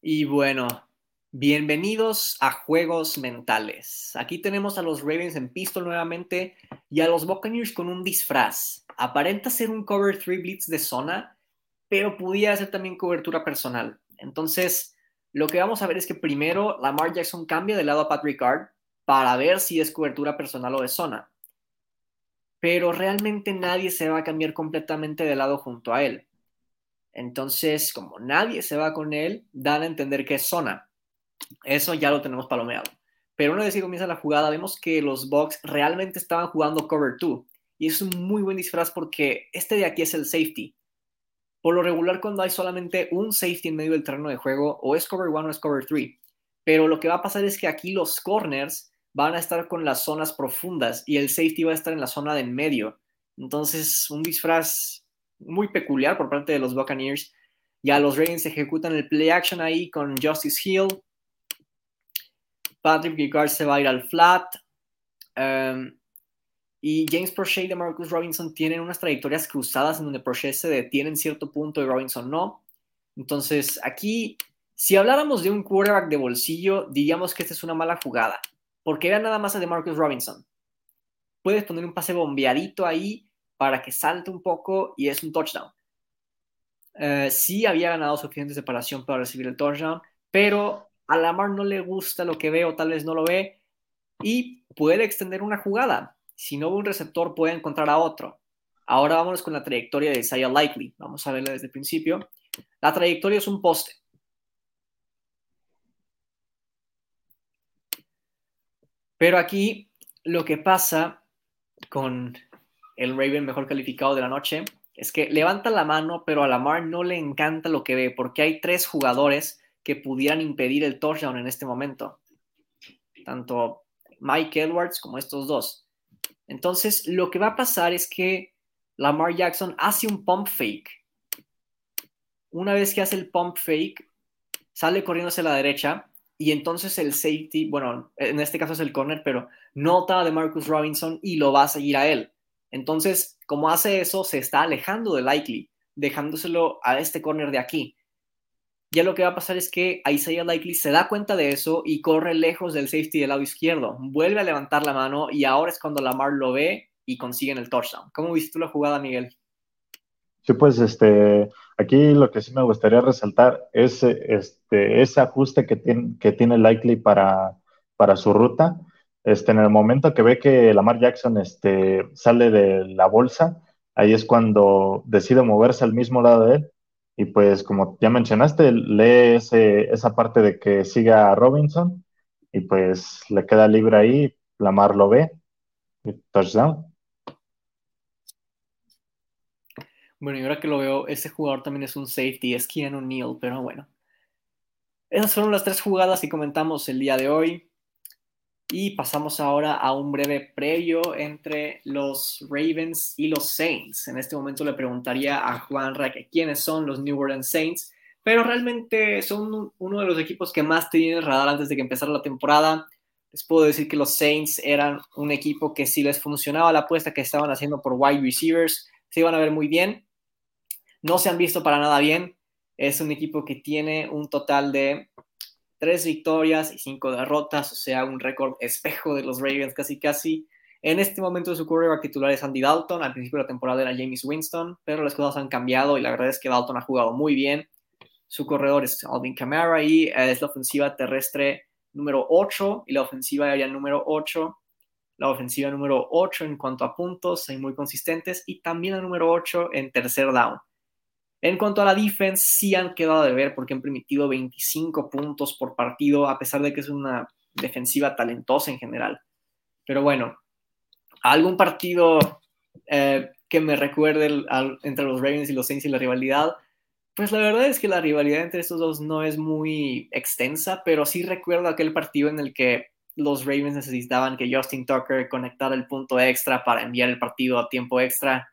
Y bueno, Bienvenidos a Juegos Mentales. Aquí tenemos a los Ravens en pistol nuevamente y a los Buccaneers con un disfraz. Aparenta ser un cover 3 blitz de zona, pero pudiera ser también cobertura personal. Entonces, lo que vamos a ver es que primero Lamar Jackson cambia de lado a Patrick Card para ver si es cobertura personal o de zona. Pero realmente nadie se va a cambiar completamente de lado junto a él. Entonces, como nadie se va con él, dan a entender que es zona eso ya lo tenemos palomeado. Pero una vez que comienza la jugada, vemos que los Bucks realmente estaban jugando cover 2. Y es un muy buen disfraz porque este de aquí es el safety. Por lo regular, cuando hay solamente un safety en medio del terreno de juego, o es cover 1 o es cover 3. Pero lo que va a pasar es que aquí los corners van a estar con las zonas profundas y el safety va a estar en la zona de en medio. Entonces, un disfraz muy peculiar por parte de los Buccaneers. Ya los Ravens ejecutan el play action ahí con Justice Hill, Patrick Ricard se va a ir al flat. Em, y James Prochet y Marcus Robinson tienen unas trayectorias cruzadas en donde Prochet se detiene en cierto punto y Robinson no. Entonces, aquí, si habláramos de un quarterback de bolsillo, diríamos que esta es una mala jugada. Porque vean nada más a de Marcus Robinson. Puedes poner un pase bombeadito ahí para que salte un poco y es un touchdown. Eh, sí había ganado suficiente separación para recibir el touchdown, pero a Lamar no le gusta lo que ve o tal vez no lo ve y puede extender una jugada. Si no ve un receptor, puede encontrar a otro. Ahora vamos con la trayectoria de Isaiah Likely. Vamos a verla desde el principio. La trayectoria es un poste. Pero aquí lo que pasa con el Raven mejor calificado de la noche es que levanta la mano, pero a Lamar no le encanta lo que ve porque hay tres jugadores que pudieran impedir el touchdown en este momento. Tanto Mike Edwards como estos dos. Entonces, lo que va a pasar es que Lamar Jackson hace un pump fake. Una vez que hace el pump fake, sale corriendo hacia la derecha y entonces el safety, bueno, en este caso es el corner, pero nota de Marcus Robinson y lo va a seguir a él. Entonces, como hace eso, se está alejando de Likely, dejándoselo a este corner de aquí ya lo que va a pasar es que Isaiah Likely se da cuenta de eso y corre lejos del safety del lado izquierdo. Vuelve a levantar la mano y ahora es cuando Lamar lo ve y consiguen el touchdown. ¿Cómo viste tú la jugada, Miguel?
Sí, pues este, aquí lo que sí me gustaría resaltar es este, ese ajuste que tiene, que tiene Likely para, para su ruta. Este, en el momento que ve que Lamar Jackson este, sale de la bolsa, ahí es cuando decide moverse al mismo lado de él. Y pues como ya mencionaste, lee esa parte de que siga a Robinson y pues le queda libre ahí, Lamar lo ve, y touchdown.
Bueno, y ahora que lo veo, este jugador también es un safety, es Keanu Neal, pero bueno. Esas fueron las tres jugadas que comentamos el día de hoy. Y pasamos ahora a un breve previo entre los Ravens y los Saints. En este momento le preguntaría a Juan Raque quiénes son los New Orleans Saints, pero realmente son uno de los equipos que más tenía el radar antes de que empezara la temporada. Les puedo decir que los Saints eran un equipo que si les funcionaba la apuesta que estaban haciendo por wide receivers, se iban a ver muy bien. No se han visto para nada bien. Es un equipo que tiene un total de tres victorias y cinco derrotas, o sea, un récord espejo de los Ravens casi casi. En este momento su quarterback titular es Andy Dalton, al principio de la temporada era James Winston, pero las cosas han cambiado y la verdad es que Dalton ha jugado muy bien. Su corredor es Alvin Kamara y eh, es la ofensiva terrestre número 8 y la ofensiva aérea número 8. La ofensiva número 8 en cuanto a puntos, son muy consistentes y también la número 8 en tercer down. En cuanto a la defense, sí han quedado de ver porque han permitido 25 puntos por partido, a pesar de que es una defensiva talentosa en general. Pero bueno, algún partido eh, que me recuerde entre los Ravens y los Saints y la rivalidad, pues la verdad es que la rivalidad entre estos dos no es muy extensa, pero sí recuerdo aquel partido en el que los Ravens necesitaban que Justin Tucker conectara el punto extra para enviar el partido a tiempo extra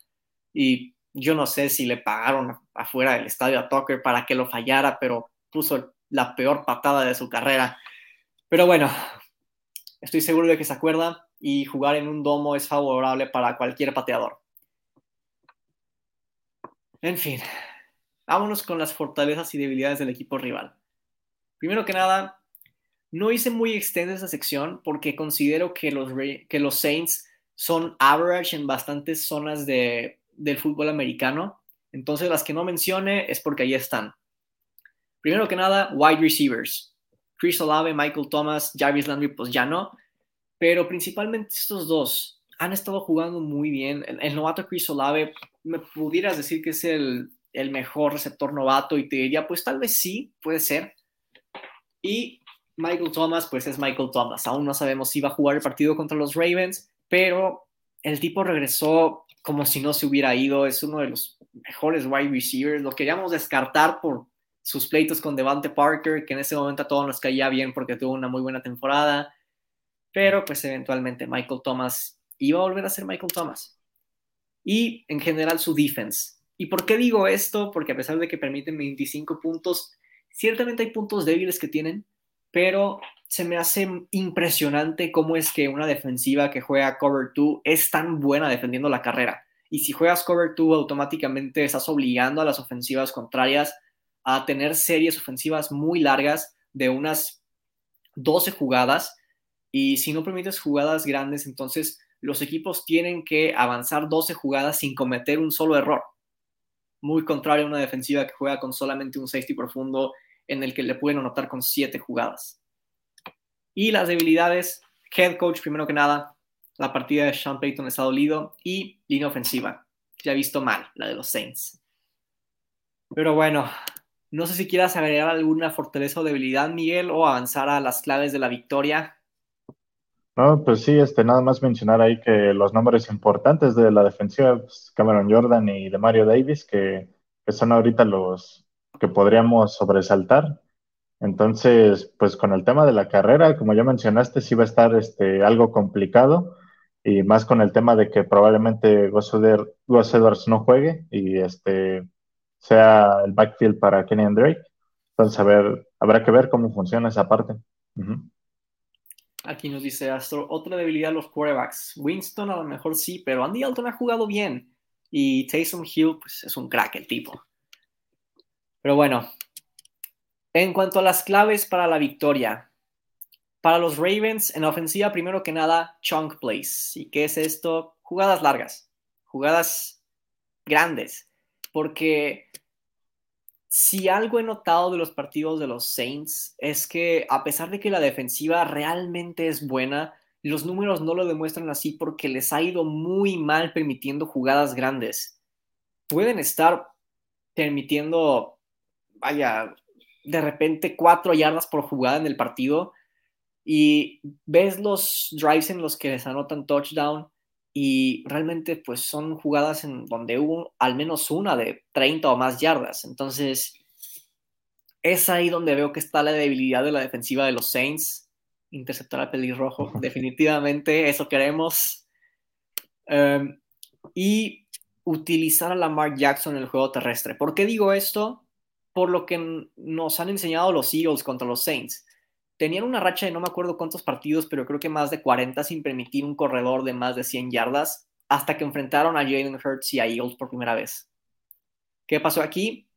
y yo no sé si le pagaron afuera del estadio a Tucker para que lo fallara, pero puso la peor patada de su carrera. Pero bueno, estoy seguro de que se acuerda y jugar en un domo es favorable para cualquier pateador. En fin, vámonos con las fortalezas y debilidades del equipo rival. Primero que nada, no hice muy extensa esa sección porque considero que los, que los Saints son average en bastantes zonas de, del fútbol americano. Entonces las que no mencione es porque ahí están. Primero que nada, wide receivers. Chris Olave, Michael Thomas, Jarvis Landry, pues ya no. Pero principalmente estos dos han estado jugando muy bien. El, novato Chris Olave, me pudieras decir que es el, el mejor receptor novato y te diría, pues tal vez sí, puede ser. Y Michael Thomas, pues es Michael Thomas. Aún no sabemos si va a jugar el partido contra los Ravens, pero el tipo regresó como si no se hubiera ido, es uno de los mejores wide receivers, lo queríamos descartar por sus pleitos con Devante Parker, que en ese momento a todos nos caía bien porque tuvo una muy buena temporada, pero pues eventualmente Michael Thomas iba a volver a ser Michael Thomas. Y en general su defense. ¿Y por qué digo esto? Porque a pesar de que permiten 25 puntos, ciertamente hay puntos débiles que tienen, pero se me hace impresionante cómo es que una defensiva que juega cover 2 es tan buena defendiendo la carrera. Y si juegas cover 2, automáticamente estás obligando a las ofensivas contrarias a tener series ofensivas muy largas de unas 12 jugadas. Y si no permites jugadas grandes, entonces los equipos tienen que avanzar 12 jugadas sin cometer un solo error. Muy contrario a una defensiva que juega con solamente un safety profundo en el que le pueden anotar con 7 jugadas. Y las debilidades, head coach primero que nada, la partida de Sean Payton ha dolido y línea ofensiva. Ya he visto mal la de los Saints. Pero bueno, no sé si quieras agregar alguna fortaleza o debilidad, Miguel, o avanzar a las claves de la victoria.
No, pues sí, este, nada más mencionar ahí que los nombres importantes de la defensiva, pues, Cameron Jordan y de Mario Davis, que, que son ahorita los que podríamos sobresaltar. Entonces, pues con el tema de la carrera, como ya mencionaste, sí va a estar este, algo complicado y más con el tema de que probablemente Gus Edwards no juegue y este sea el backfield para Kenny and Drake. Entonces, a ver, habrá que ver cómo funciona esa parte.
Aquí nos dice Astro, otra debilidad los quarterbacks. Winston a lo mejor sí, pero Andy Alton ha jugado bien y Taysom Hill pues, es un crack el tipo. Pero bueno, en cuanto a las claves para la victoria, para los Ravens en ofensiva, primero que nada, chunk plays. ¿Y qué es esto? Jugadas largas, jugadas grandes. Porque si algo he notado de los partidos de los Saints es que a pesar de que la defensiva realmente es buena, los números no lo demuestran así porque les ha ido muy mal permitiendo jugadas grandes. Pueden estar permitiendo, vaya, de repente cuatro yardas por jugada en el partido y ves los drives en los que les anotan touchdown y realmente pues son jugadas en donde hubo al menos una de 30 o más yardas. Entonces es ahí donde veo que está la debilidad de la defensiva de los Saints. Interceptar al pelirrojo, definitivamente eso queremos. Um, y utilizar a Lamar Jackson en el juego terrestre. ¿Por qué digo esto? Por lo que nos han enseñado los Eagles contra los Saints tenían una racha de no me acuerdo cuántos partidos, pero creo que más de 40 sin permitir un corredor de más de 100 yardas hasta que enfrentaron a Jalen Hurts y a Eagles por primera vez. ¿Qué pasó aquí?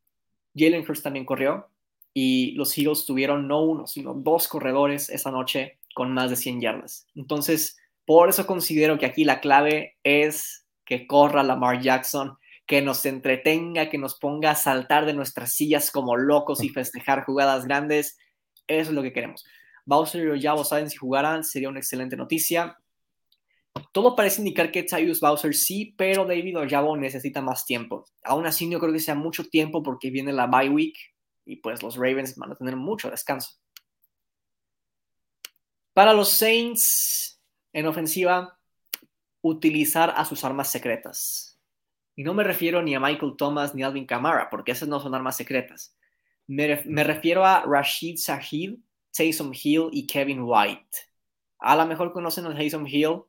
Jalen Hurts también corrió y los Eagles tuvieron no uno, sino dos corredores esa noche con más de 100 yardas. Entonces, por eso considero que aquí la clave es que corra Lamar Jackson, que nos entretenga, que nos ponga a saltar de nuestras sillas como locos y festejar jugadas grandes eso es lo que queremos. Bowser y Ojabo saben si jugarán, sería una excelente noticia. Todo parece indicar que Tyus Bowser sí, pero David Ojabo necesita más tiempo. Aún así, no creo que sea mucho tiempo porque viene la bye week y pues los Ravens van a tener mucho descanso. Para los Saints, en ofensiva, utilizar a sus armas secretas. Y no me refiero ni a Michael Thomas ni a Alvin Kamara, porque esas no son armas secretas. Me, refiero a Rashid Sahid, Taysom Hill y Kevin White. A lo mejor conocen a Taysom Hill.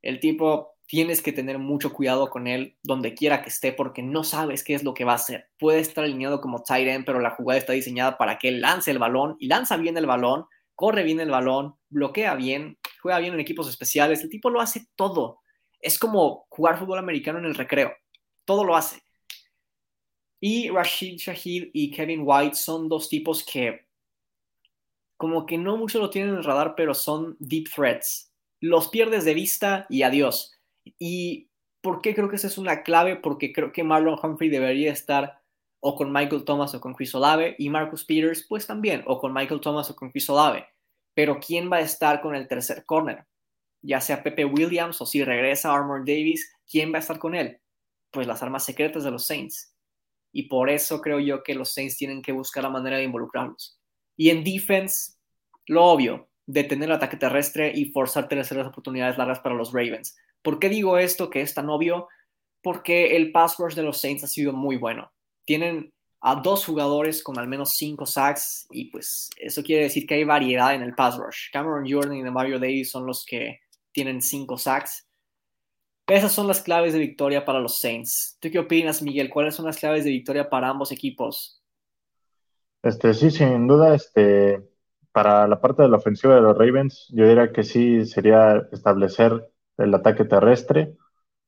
El tipo tienes que tener mucho cuidado con él donde quiera que esté porque no sabes qué es lo que va a hacer. Puede estar alineado como tight end, pero la jugada está diseñada para que él lance el balón y lanza bien el balón, corre bien el balón, bloquea bien, juega bien en equipos especiales. El tipo lo hace todo. Es como jugar fútbol americano en el recreo. Todo lo hace. Y Rashid Shahid y Kevin White son dos tipos que como que no mucho lo tienen en el radar, pero son deep threats. Los pierdes de vista y adiós. ¿Y por qué creo que esa es una clave? Porque creo que Marlon Humphrey debería estar o con Michael Thomas o con Chris Olave y Marcus Peters pues también o con Michael Thomas o con Chris Olave. Pero ¿quién va a estar con el tercer corner? Ya sea Pepe Williams o si regresa Armor Davis, ¿quién va a estar con él? Pues las armas secretas de los Saints y por eso creo yo que los Saints tienen que buscar la manera de involucrarlos. Y en defense, lo obvio, detener el ataque terrestre y forzar terceras oportunidades largas para los Ravens. ¿Por qué digo esto que es tan obvio? Porque el pass rush de los Saints ha sido muy bueno. Tienen a dos jugadores con al menos cinco sacks y pues eso quiere decir que hay variedad en el pass rush. Cameron Jordan y Mario Davis son los que tienen cinco sacks esas son las claves de victoria para los Saints. ¿Tú qué opinas, Miguel? ¿Cuáles son las claves de victoria para ambos equipos?
Este, sí, sin duda, este, para la parte de la ofensiva de los Ravens, yo diría que sí sería establecer el ataque terrestre.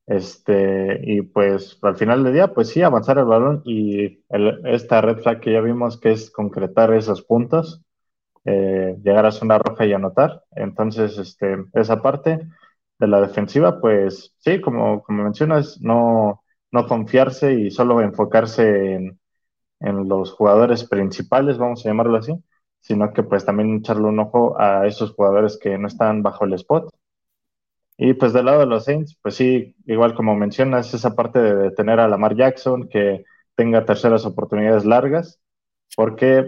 Este, y pues al final del día, pues sí, avanzar el balón y esta red flag que ya vimos que es concretar esos puntos, eh, llegar a zona roja y anotar. Entonces, este, esa parte de la defensiva, pues sí, como, como mencionas, no, no confiarse y solo enfocarse en, los jugadores principales, vamos a llamarlo así, sino que pues también echarle un ojo a esos jugadores que no están bajo el spot. Y pues del lado de los Saints, pues sí, igual como mencionas, esa parte de tener a Lamar Jackson, que tenga terceras oportunidades largas, porque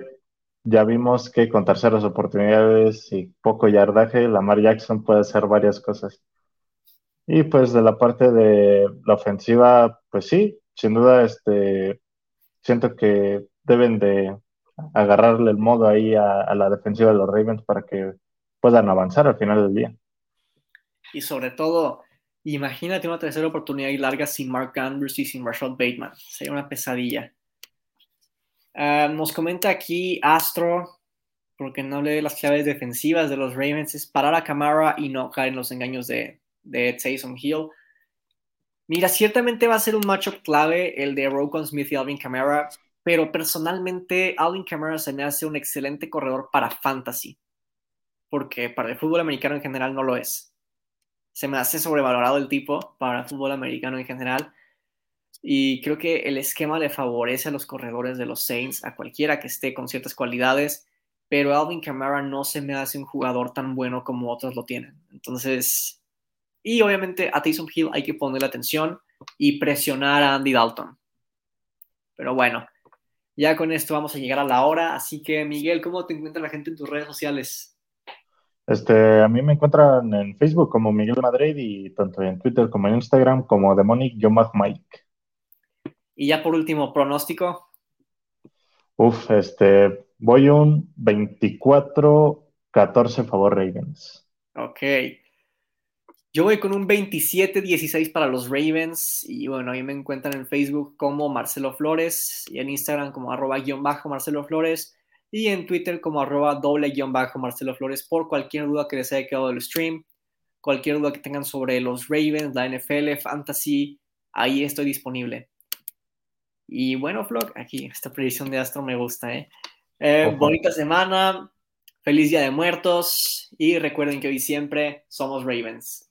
ya vimos que con terceras oportunidades y poco yardaje, Lamar Jackson puede hacer varias cosas. Y pues de la parte de la ofensiva, pues sí, sin duda, este, siento que deben de agarrarle el modo ahí a, la defensiva de los Ravens para que puedan avanzar al final del día.
Y sobre todo, imagínate una tercera oportunidad y larga sin Mark Andrews y sin Rashad Bateman. Sería una pesadilla. Ah, nos comenta aquí Astro, porque no lee las claves defensivas de los Ravens, es parar a Camara y no caer en los engaños de, de Taysom Hill. Mira, ciertamente va a ser un matchup clave el de Rokon Smith y Alvin Kamara, pero personalmente Alvin Kamara se me hace un excelente corredor para fantasy, porque para el fútbol americano en general no lo es. Se me hace sobrevalorado el tipo para el fútbol americano en general. Y creo que el esquema le favorece a los corredores de los Saints, a cualquiera que esté con ciertas cualidades. pero Alvin Kamara no se me hace un jugador tan bueno como otros lo tienen. Entonces, y obviamente a Taysom Hill hay que ponerle atención y presionar a Andy Dalton. Pero bueno, ya con esto vamos a llegar a la hora, así que Miguel, ¿cómo te encuentra la gente en tus redes sociales?
Este, a mí me encuentran en Facebook como Miguel Madrid y tanto en Twitter como en Instagram como Demonic Mike.
Y ya por último, pronóstico.
Uf, este, voy un 24-14 favor Ravens.
Ok. Yo voy con un 27-16 para los Ravens y bueno, ahí me encuentran en Facebook como Marcelo Flores y en Instagram como arroba guion bajo Marcelo Flores y en Twitter como arroba doble guion bajo Marcelo Flores por cualquier duda que les haya quedado del stream, cualquier duda que tengan sobre los Ravens, la NFL, Fantasy, ahí estoy disponible. Y bueno, Flock, aquí esta predicción de Astro me gusta, ¿eh? eh bonita semana, feliz Día de Muertos y recuerden que hoy siempre somos Ravens.